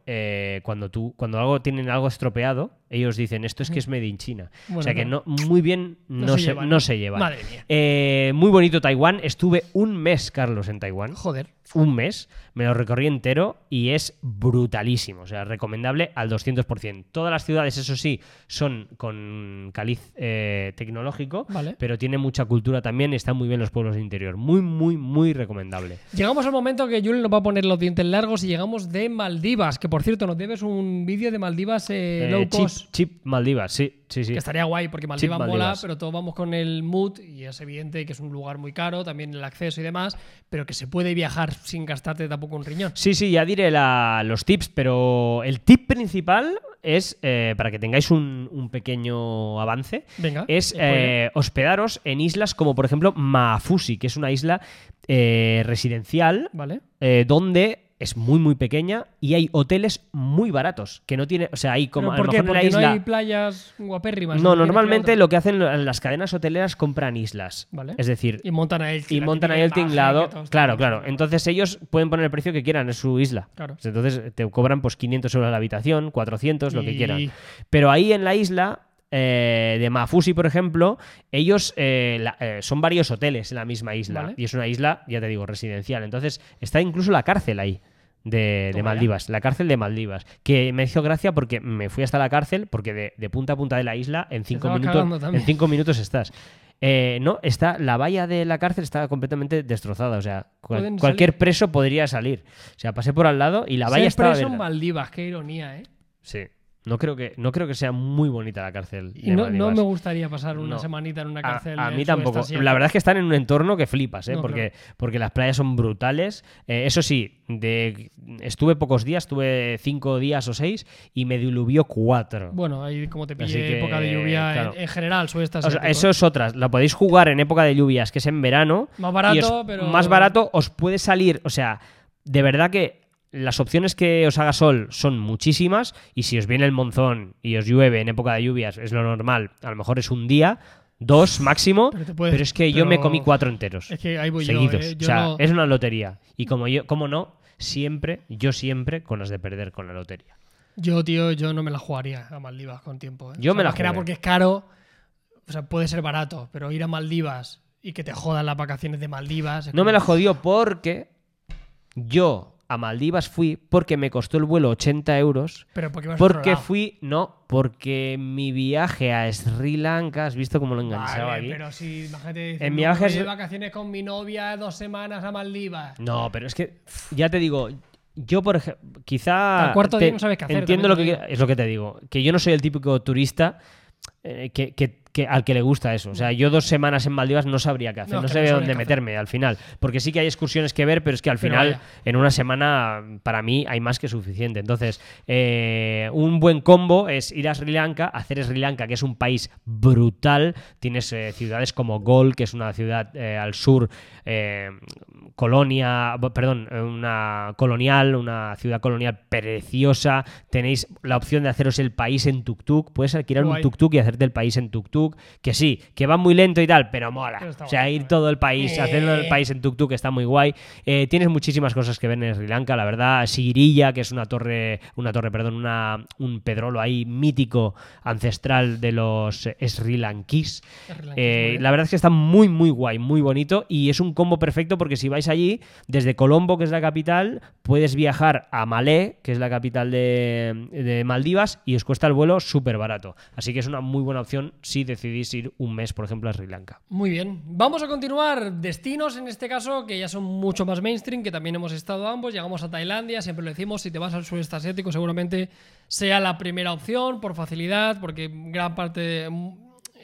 cuando tú, cuando algo tienen algo estropeado, ellos dicen esto es que es made in China. Bueno, o sea que no, muy bien no, se se, llevan. no se llevan. Madre mía. Eh, muy bonito Taiwán. Estuve un mes, Carlos, en Taiwán. Joder. Un mes. Me lo recorrí entero y es brutalísimo. O sea, recomendable al 200%. Todas las ciudades, eso sí, son con caliz eh, tecnológico, Vale. pero tiene mucha cultura también y están muy bien los pueblos de interior. Muy, muy, muy recomendable. Llegamos al momento que Julen nos va a poner los dientes largos y llegamos de Maldivas, que por cierto nos debes un vídeo de Maldivas eh, low chip, chip Maldivas, sí, sí, sí. Que estaría guay porque Maldivas, mola, pero todos vamos con el mood y es evidente que es un lugar muy caro, también el acceso y demás, pero que se puede viajar sin gastarte tampoco un riñón. Sí, sí, ya diré la- los tips, pero el tip principal es, eh, para que tengáis un, un pequeño avance, Venga. es spoiler. eh, hospedaros en islas como por ejemplo Maafusi, que es una isla eh, residencial Vale. eh, donde es muy muy pequeña y hay hoteles muy baratos, que no tiene, o sea, hay como ¿Pero a lo ¿Por qué? mejor en la isla no hay playas guapérrimas. No, a normalmente lo que hacen las cadenas hoteleras compran islas. Vale. Es decir, Y montan a él. y montan ahí el tinglado. Claro, claro. Entonces ellos pueden poner el precio que quieran en su isla. Claro. Entonces te cobran pues 500 euros la habitación, 400, lo que quieran. Pero ahí en la isla eh, de Mafusi, por ejemplo, ellos eh, la- eh, son varios hoteles en la misma isla. Vale. Y es una isla, ya te digo, residencial. Entonces está incluso la cárcel ahí. De. Maldivas, la cárcel de Maldivas, que me hizo gracia porque me fui hasta la cárcel, porque de, de punta a punta de la isla en cinco minutos, en cinco minutos estás. Eh, no, está, la valla de la cárcel está completamente destrozada. O sea, cual- cualquier preso podría salir. O sea, pasé por al lado y la valla estaba preso en. Maldivas, qué ironía, ¿eh? Sí. No creo, que, no creo que sea muy bonita la cárcel. Y no, no me gustaría pasar una No. semanita en una cárcel. a mí tampoco. asiático. La verdad es que están en un entorno que flipas, ¿eh? No, porque, claro. porque las playas son brutales. Eh, eso sí, de, estuve pocos días, estuve cinco días o seis y me diluvió cuatro. Bueno, ahí como te Así pille que, época de lluvia en- claro. en, general, O sea, asiático. eso es otras. La podéis jugar en época de lluvias, que es en verano. Más barato, os- pero- Más barato os puede salir. O sea, de verdad que las opciones que os haga sol son muchísimas. Y si os viene el monzón y os llueve en época de lluvias, es lo normal. A lo mejor es un día, dos máximo. Pero es que yo me comí cuatro enteros. Es que ahí voy seguidos. yo, ¿eh? Yo o sea, no- es una lotería. Y como yo, como no, siempre, yo siempre con las de perder con la lotería. Yo, tío, yo no me la jugaría a Maldivas con tiempo. ¿eh? Yo O sea, me la jugué. porque es caro. O sea, puede ser barato, pero ir a Maldivas y que te jodan las vacaciones de Maldivas. No como- me la jodió porque yo a Maldivas fui porque me costó el vuelo 80 euros. Pero porque vas a otro Porque fui, no, porque mi viaje a Sri Lanka, ¿has visto cómo lo enganchaba Vale, aquí? pero si, imagínate, En en mi viaje de vacaciones con mi novia dos semanas a Maldivas. No, pero es que ya te digo, yo por ejemplo, quizá Al cuarto te- día no sabes qué hacer, Entiendo lo que es lo que te digo, que yo no soy el típico turista eh, que, que- que- al que le gusta eso. O sea, yo dos semanas en Maldivas no sabría qué hacer, No, no, sabría dónde meterme al final, porque sí que hay excursiones que ver, pero es que al final en una semana para mí hay más que suficiente. Entonces, eh, un buen combo es ir a Sri Lanka, hacer Sri Lanka, que es un país brutal. Tienes eh, ciudades como Gol, que es una ciudad eh, al sur, eh, colonia, perdón, una colonial, una ciudad colonial preciosa. Tenéis la opción de haceros el país en tuk-tuk. Puedes alquilar Guay. un tuk-tuk y hacerte el país en tuk-tuk. Tuk-tuk, que sí, que va muy lento y tal, pero mola. Pero o sea, guay, ir todo el país, Eh. hacerlo el país en tuk-tuk está muy guay. Eh, tienes muchísimas cosas que ver en Sri Lanka, la verdad. Sigirilla, que es una torre, una torre, perdón, una, un pedrolo ahí mítico, ancestral de los Sri Lankis. Eh, la verdad es que está muy, muy guay, muy bonito y es un combo perfecto porque si vais allí, desde Colombo, que es la capital, puedes viajar a Malé, que es la capital de, de Maldivas, y os cuesta el vuelo súper barato. Así que es una muy buena opción si decidís ir un mes, por ejemplo, a Sri Lanka. Muy bien. Vamos a continuar. Destinos, en este caso, que ya son mucho más mainstream, que también hemos estado ambos. Llegamos a Tailandia, siempre lo decimos, si te vas al sudeste asiático, seguramente sea la primera opción por facilidad, porque gran parte de-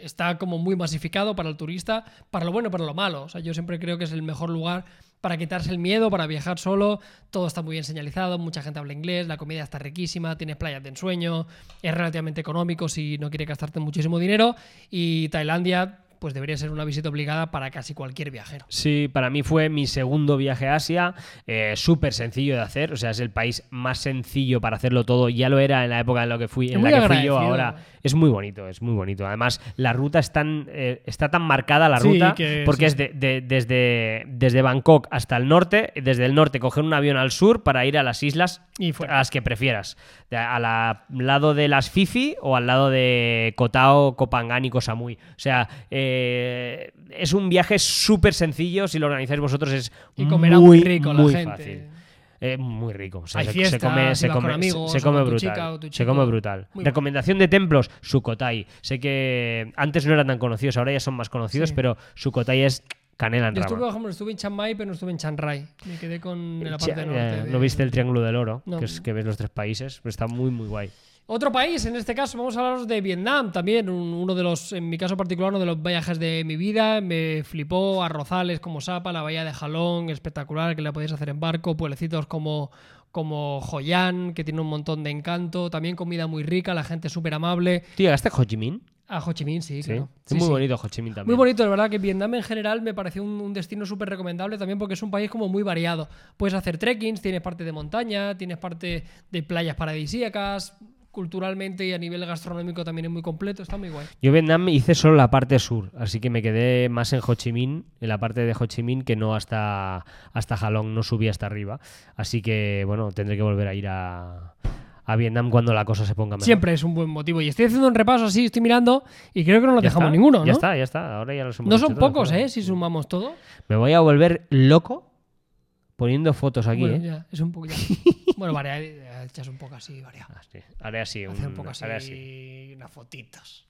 está como muy masificado para el turista, para lo bueno y para lo malo. O sea, yo siempre creo que es el mejor lugar para quitarse el miedo, para viajar solo. Todo está muy bien señalizado, mucha gente habla inglés, la comida está riquísima, tienes playas de ensueño, es relativamente económico si no quieres gastarte muchísimo dinero. Y Tailandia, pues debería ser una visita obligada para casi cualquier viajero. Sí, para mí fue mi segundo viaje a Asia, eh, súper sencillo de hacer, o sea, es el país más sencillo para hacerlo todo, ya lo era en la época en la que fui, Es en muy la que fui yo ahora. Es muy bonito, es muy bonito. Además, la ruta es tan, eh, está tan marcada la Sí, ruta, que porque sí. es de- de- desde, desde Bangkok hasta el norte, desde el norte coger un avión al sur para ir a las islas Y a las que prefieras. Al lado de las Fifi o al lado de Koh Tao, Kopangan y Koh Samui. O sea, eh, es un viaje súper sencillo. Si lo organizáis vosotros es Y comerá muy, muy rico la muy gente. fácil. Eh, muy rico. O sea, Hay se, fiestas, se come, se amigos, se- brutal. chica se come brutal. Muy Recomendación de templos, Sukhothai. Sé que antes no eran tan conocidos, ahora ya son más conocidos, Sí. pero Sukhothai es canela en Yo estuve, rama. ejemplo, estuve en Chiang Mai, pero no estuve en Chiang Rai. Me quedé con la parte norte. de- ¿No viste el Triángulo del Oro? No. Que es que ves los tres países. Pero está muy, muy guay. Otro país, en este caso vamos a hablaros de Vietnam también, un- uno de los, en mi caso particular, uno de los viajes de mi vida. Me flipó arrozales como Sapa, la bahía de Jalón, espectacular, que la podéis hacer en barco, pueblecitos como, como Hoi An, que tiene un montón de encanto, también comida muy rica, la gente súper amable. ¿Tú llegaste a Ho Chi Minh? A Ho Chi Minh, sí, claro. Es Sí, muy sí. bonito Ho Chi Minh también. Muy bonito, de verdad que Vietnam en general me pareció un, un destino súper recomendable también porque es un país como muy variado. Puedes hacer trekkings, tienes parte de montaña, tienes parte de playas paradisíacas, culturalmente y a nivel gastronómico también es muy completo, está muy guay. Yo Vietnam hice solo la parte sur, así que me quedé más en Ho Chi Minh, en la parte de Ho Chi Minh, que no hasta, hasta Halong, no subí hasta arriba. Así que, bueno, tendré que volver a ir a, a Vietnam cuando la cosa se ponga mejor. Siempre es un buen motivo. Y estoy haciendo un repaso así, estoy mirando y creo que no Ya dejamos está, ninguno, ¿no? Ya está, ya está. Ahora ya los hemos No son todos, pocos. ¿eh? Si sumamos todo. Me voy a volver loco poniendo fotos aquí, bueno, ¿eh? ya, es un poco ya. bueno, variado, echas un poco así, variado. Ah. Haré así, un un- poco así, así. unas fotitos.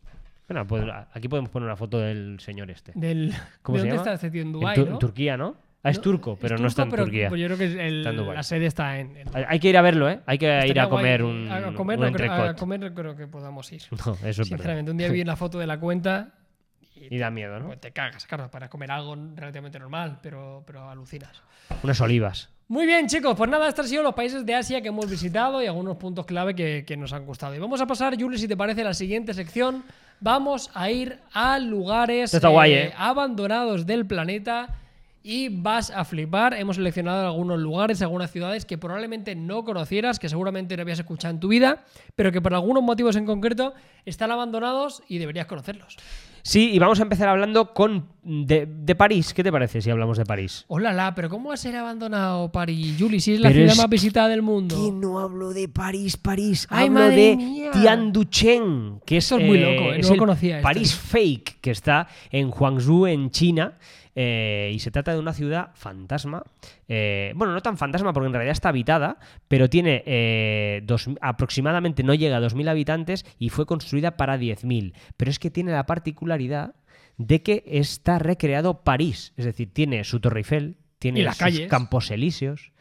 Bueno, pues aquí podemos poner una foto del señor este. Del, ¿Cómo ¿De se dónde llama? está este tío? En En Dubái, Tu- ¿no? en Turquía, ¿no? Ah, es No, turco, pero no está en pero- Turquía. pues yo creo que el- la sede está en. en- Hay que ir a verlo, ¿eh? Hay que ir a comer guay. un, a comer, un no creo, a comer creo que podamos ir. No, eso es. Sinceramente, un día vi la foto de la cuenta Y da miedo, ¿no? pues te cagas, claro, para comer algo relativamente normal, pero, pero alucinas. Unas olivas. Muy bien, chicos, pues nada, estos han sido los países de Asia que hemos visitado y algunos puntos clave que, que nos han gustado. Y vamos a pasar, Juli, si te parece, a la siguiente sección. Vamos a ir a lugares guay, ¿eh? abandonados del planeta y vas a flipar. Hemos seleccionado algunos lugares, algunas ciudades que probablemente no conocieras, que seguramente no habías escuchado en tu vida, pero que por algunos motivos en concreto están abandonados y deberías conocerlos. Sí, y vamos a empezar hablando con de, de París. ¿Qué te parece si hablamos de París? Hola, la, pero ¿cómo va a ser abandonado París, Juli? Si es la Pero ciudad es más visitada del mundo. Que no hablo de París, París. Ay, hablo madre de mía. Tianduchen, que es, es muy loco, ¿eh? No lo conocía esto. París fake, que está en Guangzhou, en China. eh, y se trata de una ciudad fantasma. eh, bueno, no tan fantasma porque en realidad está habitada, pero tiene eh, dos- aproximadamente no llega a 2.000 habitantes y fue construida para 10.000. Pero es que tiene la particularidad de que está recreado París. Es decir, tiene su Torre Eiffel, tiene las sus calles. campos elíseos,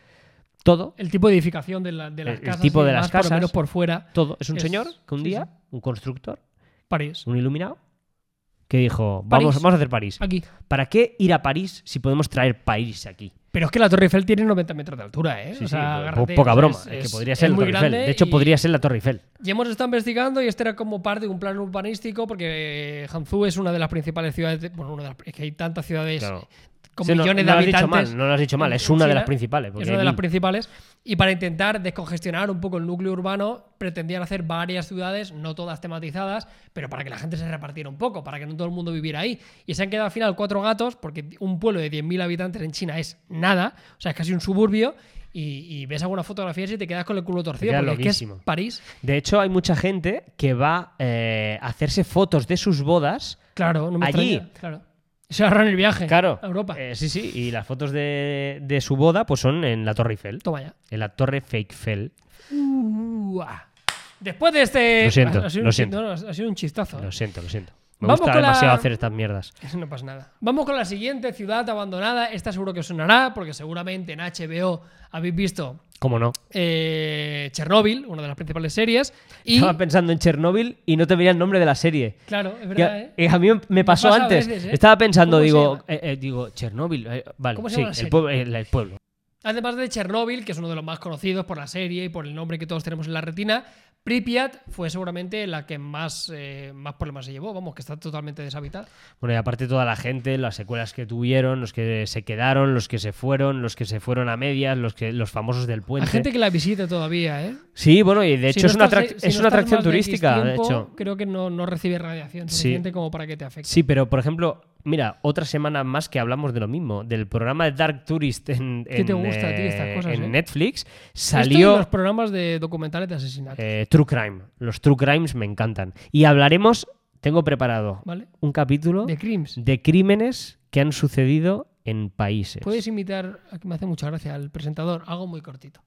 todo. El tipo de edificación de, la- de las El- el casas. tipo de demás, las por lo casas. menos por fuera. Todo. Es un Es- señor que un sí, día, sí. un constructor, París. un iluminado, que dijo, París. vamos, vamos a hacer París. Aquí. ¿Para qué ir a París si podemos traer París aquí? Pero es que la Torre Eiffel tiene 90 metros de altura, ¿eh? Sí, O sea, poca broma. es- es que podría ser la Torre Eiffel. De hecho, y- podría ser la Torre Eiffel. Y hemos estado investigando y este era como parte de un plan urbanístico porque Hangzhou es una de las principales ciudades, de- bueno, una de las- es que hay tantas ciudades Claro. Con Sí, no- millones no de has dicho habitantes. mal, no lo has dicho mal, es una de las principales, porque Es una de las principales. Y para intentar descongestionar un poco el núcleo urbano, pretendían hacer varias ciudades, no todas tematizadas, pero para que la gente se repartiera un poco, para que no todo el mundo viviera ahí. Y se han quedado al final cuatro gatos, porque un pueblo de 10.000 habitantes en China es nada, o sea, es casi un suburbio. Y, y ves algunas fotografías y te quedas con el culo torcido, porque es loquísimo. París. De hecho, hay mucha gente que va eh, a hacerse fotos de sus bodas. Claro, no me Allí. extraña, Claro. Se ahorran el viaje Claro. a Europa. Eh, sí, sí. Y las fotos de, de su boda pues son en la Torre Eiffel. Toma ya. En la Torre Fakefell. Uah. Después de este. Lo siento, ha sido lo un siento. no, no, ha sido un chistazo. Lo siento, lo siento. Me Vamos gusta con la- demasiado hacer estas mierdas. Eso no pasa nada. Vamos con la siguiente ciudad abandonada. Esta seguro que os sonará, porque seguramente en HBO habéis visto ¿Cómo no? eh, Chernobyl, una de las principales series. Y. Estaba pensando en Chernóbil y no te venía el nombre de la serie. Claro, es Que- verdad, ¿eh? eh, a mí me pasó pasa antes. veces, ¿eh? Estaba pensando, ¿Cómo se digo, digo, Chernóbil. eh, vale, ¿Cómo se sí, llama la serie? pueblo, el- el pueblo. Además de Chernobyl, que es uno de los más conocidos por la serie y por el nombre que todos tenemos en la retina, Pripyat fue seguramente la que más, eh, más problemas se llevó. Vamos, que está totalmente deshabitada. Bueno, y aparte toda la gente, las secuelas que tuvieron, los que se quedaron, los que se fueron, los que se fueron a medias, los que los famosos del Hay puente. gente que la visita todavía, ¿eh? Sí, bueno, y de hecho es, una, estás- atrac- si es no una estás atracción de turística, de hecho. Creo que no, no recibe radiación Sí. suficiente como para que te afecte. Sí, pero por ejemplo, mira, otra semana más que hablamos de lo mismo, del programa de Dark Tourist en, ¿Qué te en, gusta estas eh, cosas, en eh? Netflix, salió los programas de documentales de asesinato. eh, True Crime. Los True Crimes me encantan. Y hablaremos, tengo preparado ¿Vale? un capítulo De Crims. de crímenes que han sucedido en países. Puedes imitar, aquí me hace mucha gracia, al presentador, algo muy cortito.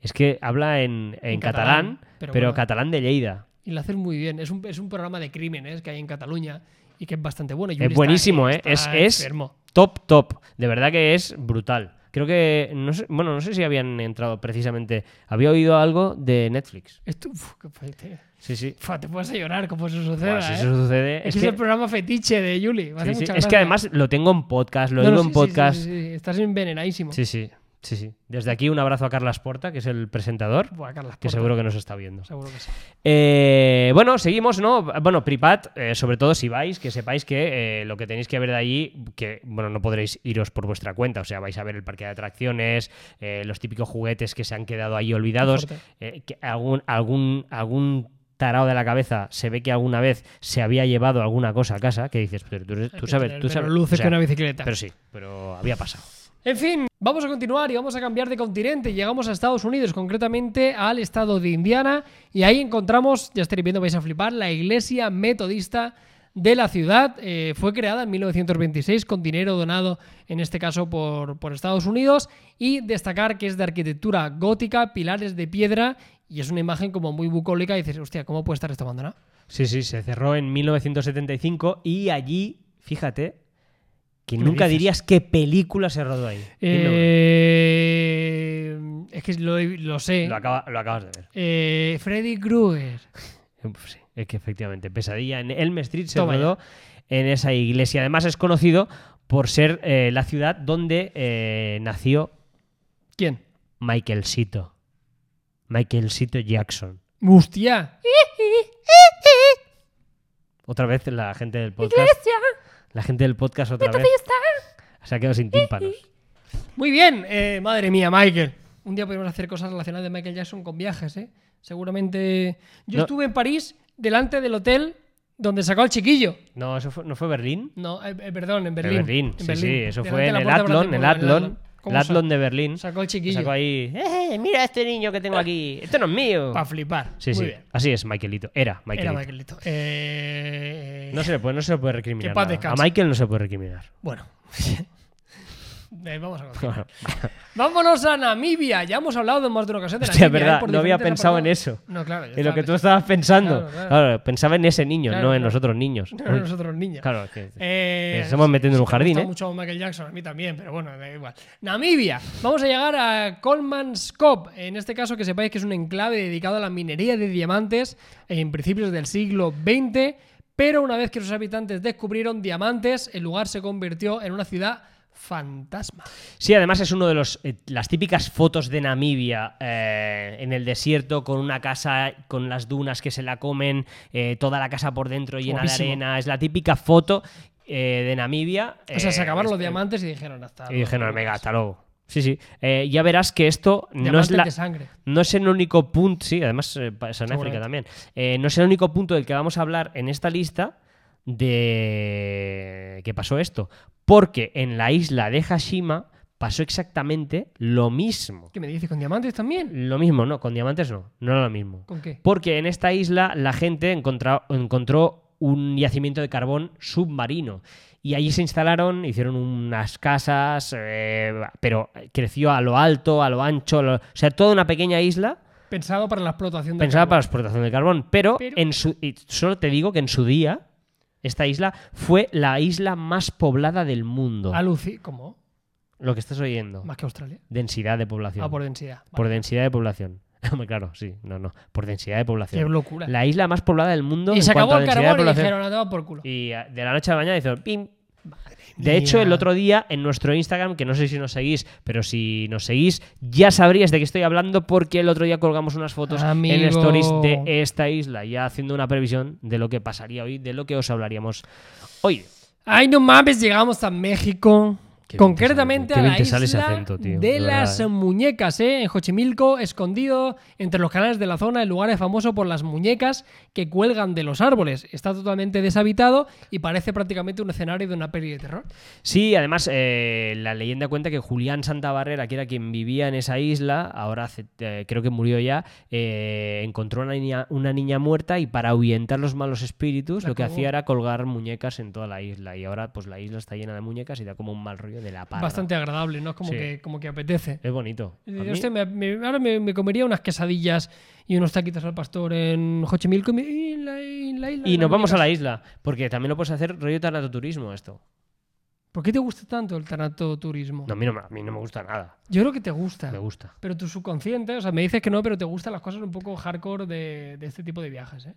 Es que habla en, en En catalán, catalán, pero, pero bueno. catalán de Lleida. Y lo haces muy bien. Es un, es un programa de crímenes que hay en Cataluña y que es bastante bueno. Es está- buenísimo, ¿eh? Es, está es enfermo. top, top. De verdad que es brutal. Creo que, no sé, bueno, no sé si habían entrado precisamente. Había oído algo de Netflix. Esto, uf, qué fuerte. Sí, sí. Fua, te puedes llorar como eso si ¿eh? eso sucede. Es, Es, que es el programa fetiche de Yuli. Sí, sí. Es que además lo tengo en podcast, lo No, no, digo sí, en podcast. Estás envenenadísimo. Sí, sí, sí, sí. Desde aquí un abrazo a Carlas Porta, que es el presentador, Buah, Carlas que Porta. seguro que nos está viendo. Seguro que sí. Eh, bueno, seguimos, ¿no? Bueno, Pripat, eh, sobre todo si vais, que sepáis que eh, lo que tenéis que ver de allí, que, bueno, no podréis iros por vuestra cuenta, o sea, vais a ver el parque de atracciones, eh, los típicos juguetes que se han quedado ahí olvidados, que algún, algún, algún tarado de la cabeza se ve que alguna vez se había llevado alguna cosa a casa, que dices, pero tú, sabes, tú sabes. luces o sea, que una bicicleta. Pero sí, pero había pasado. En fin, vamos a continuar y vamos a cambiar de continente. Llegamos a Estados Unidos, concretamente al estado de Indiana, y ahí encontramos, ya estaréis viendo, vais a flipar, la iglesia metodista de la ciudad. Eh, fue creada en 1926 con dinero donado, en este caso, por, Estados Unidos, y destacar que es de arquitectura gótica, pilares de piedra, y es una imagen como muy bucólica, y dices, hostia, ¿cómo puede estar esto abandonado? Sí, sí, se cerró en 1975 y allí, fíjate, que ¿Qué me nunca dices? dirías qué película se rodó ahí. Eh, es que lo, lo sé. Lo, acaba- lo acabas de ver. Eh, Freddy Krueger. Sí, es que efectivamente, Pesadilla en Elm Street se Toma ya. rodó en esa iglesia. Además es conocido por ser eh, la ciudad donde eh, nació ¿Quién? Michael Sito. Michael Sito Jackson. ¡Hostia! Otra vez la gente del podcast. La gente del podcast otra vez. Se ha quedado sin tímpanos. Muy bien, eh, madre mía, Michael. Un día podemos hacer cosas relacionadas de Michael Jackson con viajes, ¿eh? Seguramente. Yo No. estuve en París, delante del hotel donde sacó al chiquillo. No, eso fue, no fue Berlín. No, eh, eh, perdón, en En Berlín. Berlín. En Sí, Berlín. sí, eso Delante fue en el Atlon, el Brandenburgo, Atlon. El ¿Cómo Atlon sa- de Berlín. Sacó al chiquillo. Sacó ahí. ¡Eh, mira a este niño que tengo aquí! Esto no es mío. Para flipar. Sí, Muy sí. bien. Así es, Michaelito. Era Michaelito. Era Michaelito. Eh, No se le puede, no se le puede recriminar. Que nada. A Michael no se puede recriminar. Bueno. Eh, vamos a continuar. Vámonos a Namibia. Ya hemos hablado en más de una ocasión de Hostia, Namibia. verdad, ¿eh? Por no había pensado en eso. No, claro. En lo que tú estabas pensando. Claro, claro. Claro, pensaba en ese niño, no en claro. los otros niños. No, Uy, nosotros niños. Claro, que- Eh, estamos metiendo en un jardín, gusta ¿eh? mucho Michael Jackson, a mí también, pero bueno, da igual. Namibia. Vamos a llegar a Coleman's Cove. En este caso, que sepáis que es un enclave dedicado a la minería de diamantes en principios del siglo XX. Pero una vez que sus habitantes descubrieron diamantes, el lugar se convirtió en una ciudad fantasma. Sí, además es uno de los eh, las típicas fotos de Namibia eh, en el desierto con una casa con las dunas que se la comen, eh, toda la casa por dentro llena Guapísimo. de arena. Es la típica foto de Namibia. O sea, se acabaron los diamantes y dijeron hasta. Y dijeron, venga, hasta luego. Sí, sí. Eh, ya verás que esto no es, la, de sangre. no es el único punto. Sí, además eh, en África también. Eh, no es el único punto del que vamos a hablar en esta lista de que pasó esto. Porque en la isla de Hashima pasó exactamente lo mismo. ¿Qué me dices? ¿Con diamantes también? Lo mismo, no, con diamantes no, no era lo mismo. ¿Con qué? Porque en esta isla la gente encontró, encontró un yacimiento de carbón submarino. Y allí se instalaron, hicieron unas casas, eh, pero creció a lo alto, a lo ancho, a lo- o sea, toda una pequeña isla Pensado para la explotación de pensada para la explotación del carbón. Pero, Pero- En su, solo te digo que en su día, esta isla fue la isla más poblada del mundo. Aluci. ¿Cómo? Lo que estás oyendo. Más que Australia. Densidad de población. Ah, por densidad. Por densidad de población. Claro, sí, no, no. Por densidad de población. Qué locura. La isla más poblada del mundo y en se acabó el carbón y dijeron, a por culo. Y eh, de la noche a la mañana hizo pim. De hecho, el otro día en nuestro Instagram, que no sé si nos seguís, pero si nos seguís, ya sabríais de qué estoy hablando porque el otro día colgamos unas fotos en stories de esta isla, ya haciendo una previsión de lo que pasaría hoy, de lo que os hablaríamos hoy. Ay, no mames, llegamos a México. Qué Concretamente sale, a la isla acento, tío, de de las eh. muñecas, ¿eh? En Xochimilco, escondido entre los canales de la zona, el lugar es famoso por las muñecas que cuelgan de los árboles. Está totalmente deshabitado y parece prácticamente un escenario de una peli de terror. Sí, además eh, la leyenda cuenta que Julián Santabarrera, que era quien vivía en esa isla, ahora hace- eh, creo que murió ya, encontró una niña, una niña muerta y para ahuyentar los malos espíritus La lo que hacía era colgar muñecas en toda la isla y ahora pues la isla está llena de muñecas y da como un mal rollo de la parra. Bastante agradable, ¿no? Como, Sí. que, como que apetece. Es bonito. Mí- me- me- ahora me, me comería unas quesadillas y unos taquitos al pastor en Xochimilco y, y la, y la isla. Y de nos vamos a la isla, porque también lo puedes hacer rollo tanatoturismo esto. ¿Por qué te gusta tanto el tanatoturismo? No, a, mí no, me- a mí no me gusta nada. Yo creo que te gusta. Me gusta. Pero tu subconsciente, o sea, me dices que no, pero te gustan las cosas un poco hardcore de, de este tipo de viajes, ¿eh?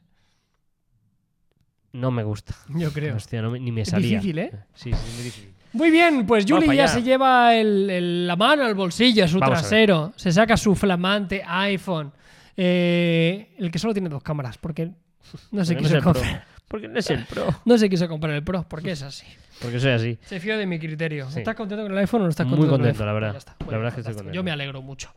No me gusta. Yo creo. Hostia, no ni me Es salía. difícil, ¿eh? Sí, sí, es muy difícil. Muy bien, pues Julie ya se lleva el- el- la mano al bolsillo, a su Vamos a ver. trasero, se saca su flamante iPhone, eh, el que solo tiene dos cámaras, porque no se Porque no quiso Pro. comprar. Porque no es el pro. No se quiso comprar el Pro, porque es así. Porque soy así. Se fío de mi criterio. Sí. ¿Estás contento con el iPhone o no estás Muy contento? con el contento, la verdad. La verdad es que estoy contento. Yo me alegro mucho.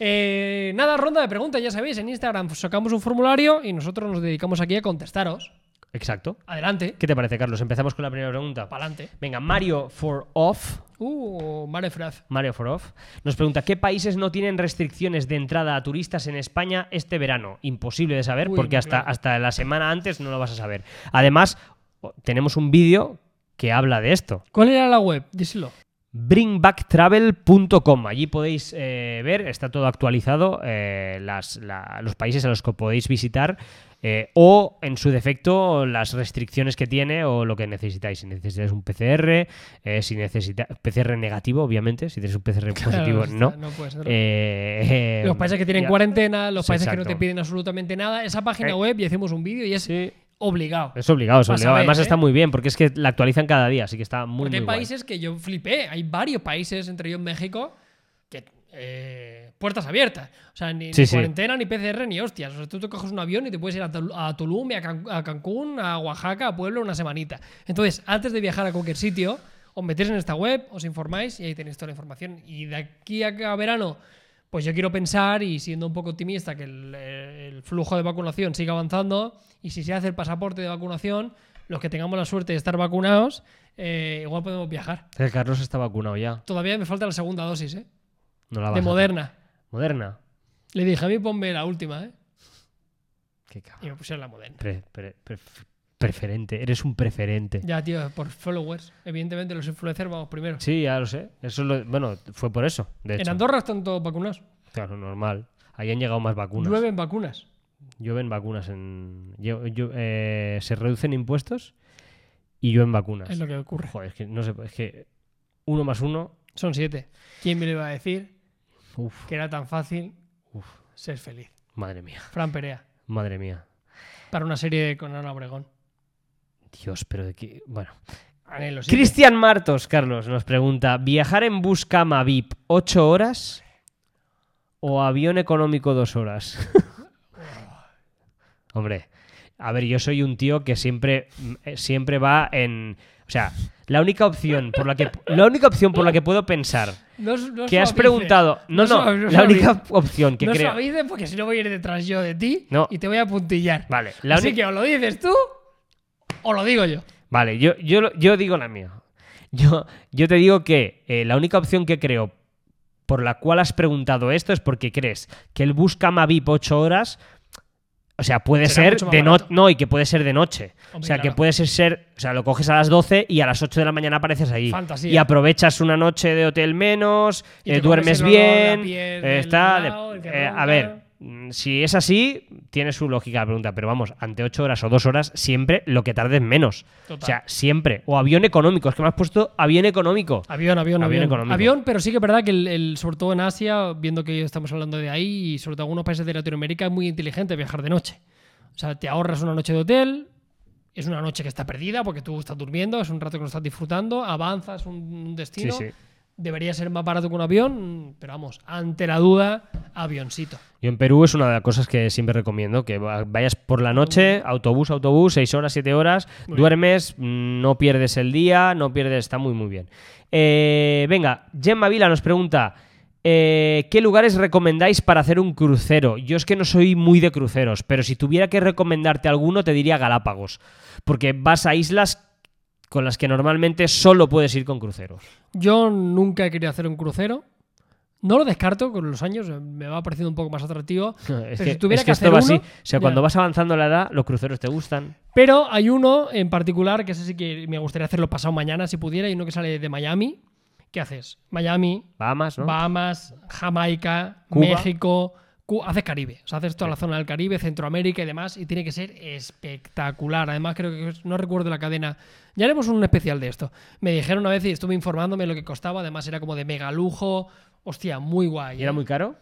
Eh, nada, ronda de preguntas, ya sabéis, en Instagram sacamos un formulario y nosotros nos dedicamos aquí a contestaros. Exacto. Adelante, ¿Qué te parece, Carlos? Empezamos con la primera pregunta. pa'lante. Venga, Mario for Off. Uh, Mare Fraz. Mario for Off nos pregunta ¿qué países no tienen restricciones de entrada a turistas en España este verano? Imposible de saber Uy, porque hasta, claro. hasta la semana antes no lo vas a saber. Además, tenemos un vídeo que habla de esto. ¿Cuál era la web? Díselo. bringbacktravel.com. Allí podéis eh, ver, está todo actualizado, eh, las- la- los países a los que podéis visitar eh, o, en su defecto, las restricciones que tiene o lo que necesitáis. Si necesitáis un PCR, si necesitáis PCR negativo, obviamente, si tenéis un PCR positivo, Claro, no. Los países que tienen ya- cuarentena, los países que no te piden absolutamente nada. Esa página web y hacemos un vídeo y es Sí, obligado. es obligado, es obligado. Además ¿eh? está muy bien porque es que la actualizan cada día, así que está muy, Porque muy hay guay. países que yo flipé. Hay varios países, entre ellos México, que eh, puertas abiertas. O sea, ni, Sí, ni sí. cuarentena, ni PCR, ni hostias. O sea, tú te coges un avión y te puedes ir a, Tul- a Tulum, a, Can- a Cancún, a Oaxaca, a Pueblo una semanita. Entonces, antes de viajar a cualquier sitio, os metéis en esta web, os informáis y ahí tenéis toda la información. Y de aquí a verano, pues yo quiero pensar y siendo un poco optimista que el, el flujo de vacunación siga avanzando y si se hace el pasaporte de vacunación, los que tengamos la suerte de estar vacunados, eh, igual podemos viajar. El Carlos está vacunado ya. Todavía me falta la segunda dosis, ¿eh? No la De Moderna. Moderna. Le dije, a mí ponme la última, ¿eh? Qué cabrón. Y me pusieron la Moderna. Pre- pre- pref- preferente, eres un preferente. Ya, tío, por followers. Evidentemente los influencers vamos primero. Sí, ya lo sé. Eso es lo- bueno, fue por eso, de en hecho. Andorra están todos vacunados. Claro, normal. Ahí han llegado más vacunas. Llueven vacunas. Llueven vacunas en. eh, se reducen impuestos y llueven vacunas. Es lo que ocurre. Joder, es que no sé, es que uno más uno. Son siete. ¿Quién me lo iba a decir Uf, que era tan fácil uf, ser feliz? madre mía, Fran Perea. madre mía. Para una serie con Ana Obregón. Dios, pero de qué. Bueno. Cristian Martos, Carlos, nos pregunta: ¿viajar en bus cama VIP 8 horas o avión económico 2 horas? Hombre, a ver, yo soy un tío que siempre, eh, siempre va en. O sea, la única opción por la que la única opción por la que puedo pensar No, no que has preguntado, no, no, no la única opción que no creo porque si no voy a ir detrás yo de ti No. y te voy a puntillar. Vale, la Así que o lo dices tú o lo digo yo. Vale, yo, yo, yo digo la mía. Yo, yo te digo que eh, la única opción que creo por la cual has preguntado esto es porque crees que el bus cama VIP 8 horas, o sea, puede Será ser de noche, no, y que puede ser de noche. o sea, que puede ser, ser, o sea, lo coges a las 12 y a las 8 de la mañana apareces ahí. Fantasía. Y aprovechas una noche de hotel menos, eh, duermes bien, eh, está, a ver, si es así, tiene su lógica la pregunta, pero vamos, ante 8 horas o 2 horas, siempre lo que tardes menos. Total. O sea, siempre. O avión económico, es que me has puesto avión económico. Avión, avión, Avión avión. económico. Avión, pero sí que es verdad que el, el- sobre todo en Asia, viendo que estamos hablando de ahí y sobre todo algunos países de Latinoamérica, es muy inteligente viajar de noche. O sea, te ahorras una noche de hotel, es una noche que está perdida porque tú estás durmiendo, es un rato que no estás disfrutando, avanzas un, un destino. Sí, sí. Debería ser más barato que un avión, pero vamos, ante la duda, avioncito. Yo en Perú es una de las cosas que siempre recomiendo, que va- vayas por la noche, autobús, autobús, 6 horas, 7 horas, Muy duermes, mm, no pierdes el día, no pierdes, está muy muy bien. Eh, venga, Gemma Vila nos pregunta, eh, ¿qué lugares recomendáis para hacer un crucero? Yo es que no soy muy de cruceros, pero si tuviera que recomendarte alguno te diría Galápagos, porque vas a islas con las que normalmente solo puedes ir con cruceros. Yo nunca he querido hacer un crucero. No lo descarto con los años, me va pareciendo un poco más atractivo. Es Pero que, si tuviera es que que esto hacer va uno, así. O sea, ya. cuando vas avanzando la edad, los cruceros te gustan. Pero hay uno en particular que ese sí que me gustaría hacerlo pasado mañana si pudiera, y uno que sale de Miami. ¿Qué haces? Miami, Bahamas, ¿no? Bahamas, Jamaica, Cuba. México. Haces Caribe. O sea, haces toda la zona del Caribe, Centroamérica y demás, y tiene que ser espectacular. Además, creo que no recuerdo la cadena. Ya haremos un especial de esto. Me dijeron una vez y estuve informándome lo que costaba. Además, era como de mega lujo. Hostia, muy guay. ¿Y era ¿eh? muy caro?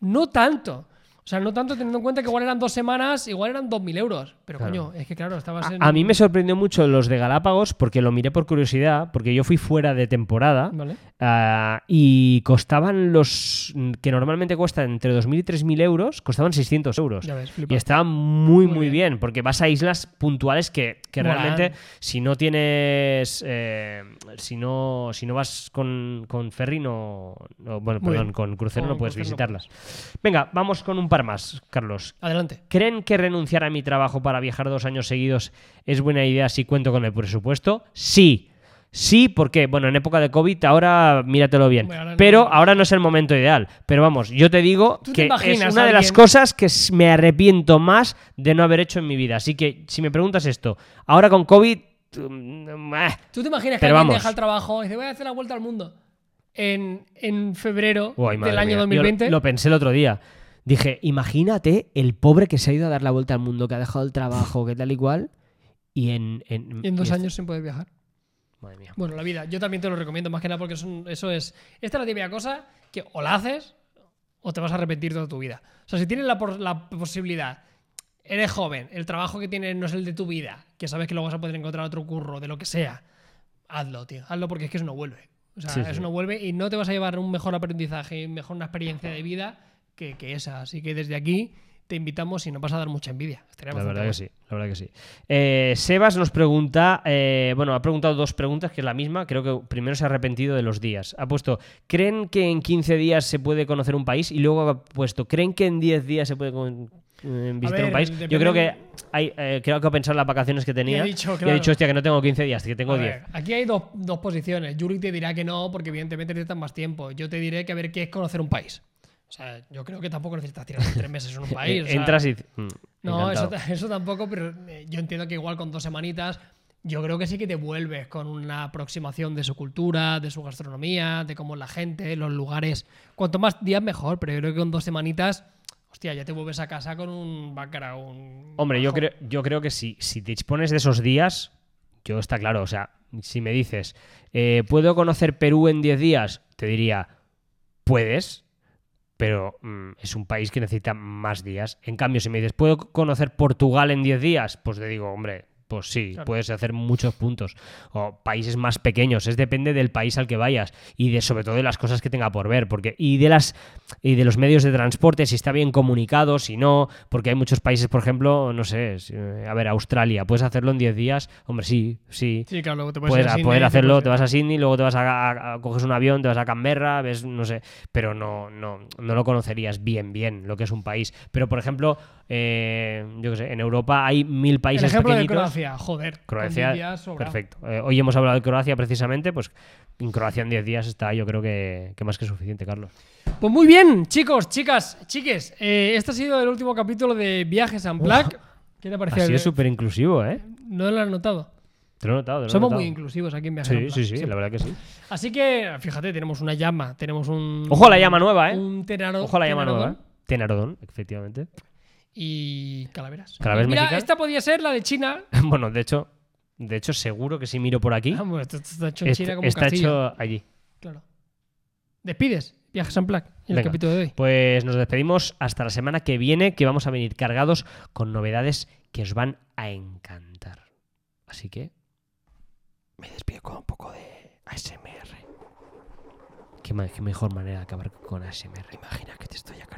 No tanto. O sea, no tanto teniendo en cuenta que igual eran dos semanas, igual eran 2.000 euros. Pero Claro. coño, es que claro, estabas en. A, a mí me sorprendió mucho los de Galápagos porque lo miré por curiosidad, porque yo fui fuera de temporada Vale. ah, y costaban los que normalmente cuestan entre 2.000 y 3.000 euros, costaban 600 euros. Ya ves, Y estaban muy, Muy muy bien. bien. porque vas a islas puntuales que, que realmente, si no tienes. eh, si, no, si no vas con, con ferry, no. no- bueno, Muy perdón, bien. con crucero Con no puedes crucero no visitarlas. Venga, vamos con un par más, Carlos. Adelante. ¿Creen que renunciar a mi trabajo para viajar dos años seguidos es buena idea si cuento con el presupuesto? Sí. Sí, porque, bueno, en época de COVID, ahora míratelo bien. Hombre, ahora no. Pero ahora no es el momento ideal. Pero vamos, yo te digo ¿Tú te que es una de las cosas que me arrepiento más de no haber hecho en mi vida. Así que, si me preguntas esto, ahora con COVID. mm, ¿Tú te imaginas que alguien deja el trabajo y dice, voy a hacer la vuelta al mundo en, en febrero uy, del año mía. Yo 2020? Lo, lo pensé el otro día. Dije, imagínate el pobre que se ha ido a dar la vuelta al mundo, que ha dejado el trabajo, que tal y cual. Y en, en, y en dos y- años sin poder viajar. Madre mía. Bueno, la vida, yo también te lo recomiendo más que nada porque eso es. Esta es la típica cosa que o la haces o te vas a arrepentir toda tu vida. O sea, si tienes la, por- la posibilidad, eres joven, el trabajo que tienes no es el de tu vida, que sabes que luego vas a poder encontrar otro curro, de lo que sea, hazlo, tío. Hazlo porque es que eso no vuelve. O sea, Sí, sí. eso no vuelve y no te vas a llevar un mejor aprendizaje, mejor una experiencia de vida que, que esa. Así que desde aquí te invitamos y nos vas a dar mucha envidia. Estaría La verdad que sí, la verdad que sí. Eh, Sebas nos pregunta, eh, bueno, ha preguntado dos preguntas, que es la misma, creo que primero se ha arrepentido de los días. Ha puesto, ¿creen que en 15 días se puede conocer un país? Y luego ha puesto, ¿creen que en 10 días se puede eh, visitar ver, un país? Yo creo que hay, eh, creo que ha pensado en las vacaciones que tenía. Ha dicho, claro. dicho, hostia, que no tengo 15 días, que tengo A 10. ver, aquí hay dos, dos posiciones. Yuri te dirá que no, porque evidentemente necesitas más tiempo. Yo te diré que a ver qué es conocer un país. O sea, yo creo que tampoco necesitas tirar tres meses en un país. o Eh, sea, Entras y... mm, no, eso, tampoco, pero eh, yo entiendo que igual con dos semanitas, yo creo que sí que te vuelves con una aproximación de su cultura, de su gastronomía, de cómo es la gente, los lugares. Cuanto más días mejor, pero yo creo que con dos semanitas, hostia, ya te vuelves a casa con un bacalao. Un Hombre, yo creo, yo creo que si, si te dispones de esos días, yo está claro. O sea, si me dices, eh, ¿puedo conocer Perú en 10 días? Te diría, puedes, pero mm, es un país que necesita más días. En cambio, si me dices, ¿puedo conocer Portugal en 10 días? Pues te digo, hombre, pues sí, Claro. puedes hacer muchos puntos. O países más pequeños, es depende del país al que vayas y de sobre todo de las cosas que tenga por ver, porque y de las y de los medios de transporte, si está bien comunicado, si no, porque hay muchos países, por ejemplo, no sé, si- a ver, Australia, puedes hacerlo en 10 días, hombre, sí, sí. Sí, claro, luego te puedes, Puedes a Sydney, poder hacerlo, te vas a Sydney, luego te vas a, a- a- coges un avión, te vas a Canberra, ves, no sé, pero no, no, no lo conocerías bien, bien lo que es un país. Pero por ejemplo, eh, yo qué sé, en Europa hay mil El países ejemplo de pequeñitos. Croacia, joder. Croacia, 10 días sobrado. perfecto. Eh, hoy hemos hablado de Croacia precisamente, pues en Croacia en 10 días está, yo creo que, que más que suficiente, Carlos. Pues muy bien, chicos, chicas, chiques. eh, este ha sido el último capítulo de Viajes en Black. ¿Qué te Ha pareció? sido súper inclusivo, ¿eh? ¿No lo has notado? Te lo he notado. te lo he Somos notado. muy inclusivos aquí en Viajes en Sí, Black. sí, sí, siempre. la verdad que sí. Así que, fíjate, tenemos una llama, tenemos un. Ojo a la llama nueva, ¿eh? Un tenaro, Ojo a la llama tenarodón nueva. Tenarodón, efectivamente. Y calaveras. ¿Calaveras Mira, mexicanas? esta podía ser la de China. bueno, de hecho, de hecho, seguro que si miro por aquí, Ah, bueno, esto, está hecho en China como un está castillo. hecho allí. Claro. Despides, Viajes en Black, en el Venga. capítulo de hoy. Pues nos despedimos hasta la semana que viene, que vamos a venir cargados con novedades que os van a encantar. Así que me despido con un poco de ASMR. Qué, ma- qué mejor manera de acabar con ASMR. Imagina que te estoy acabando.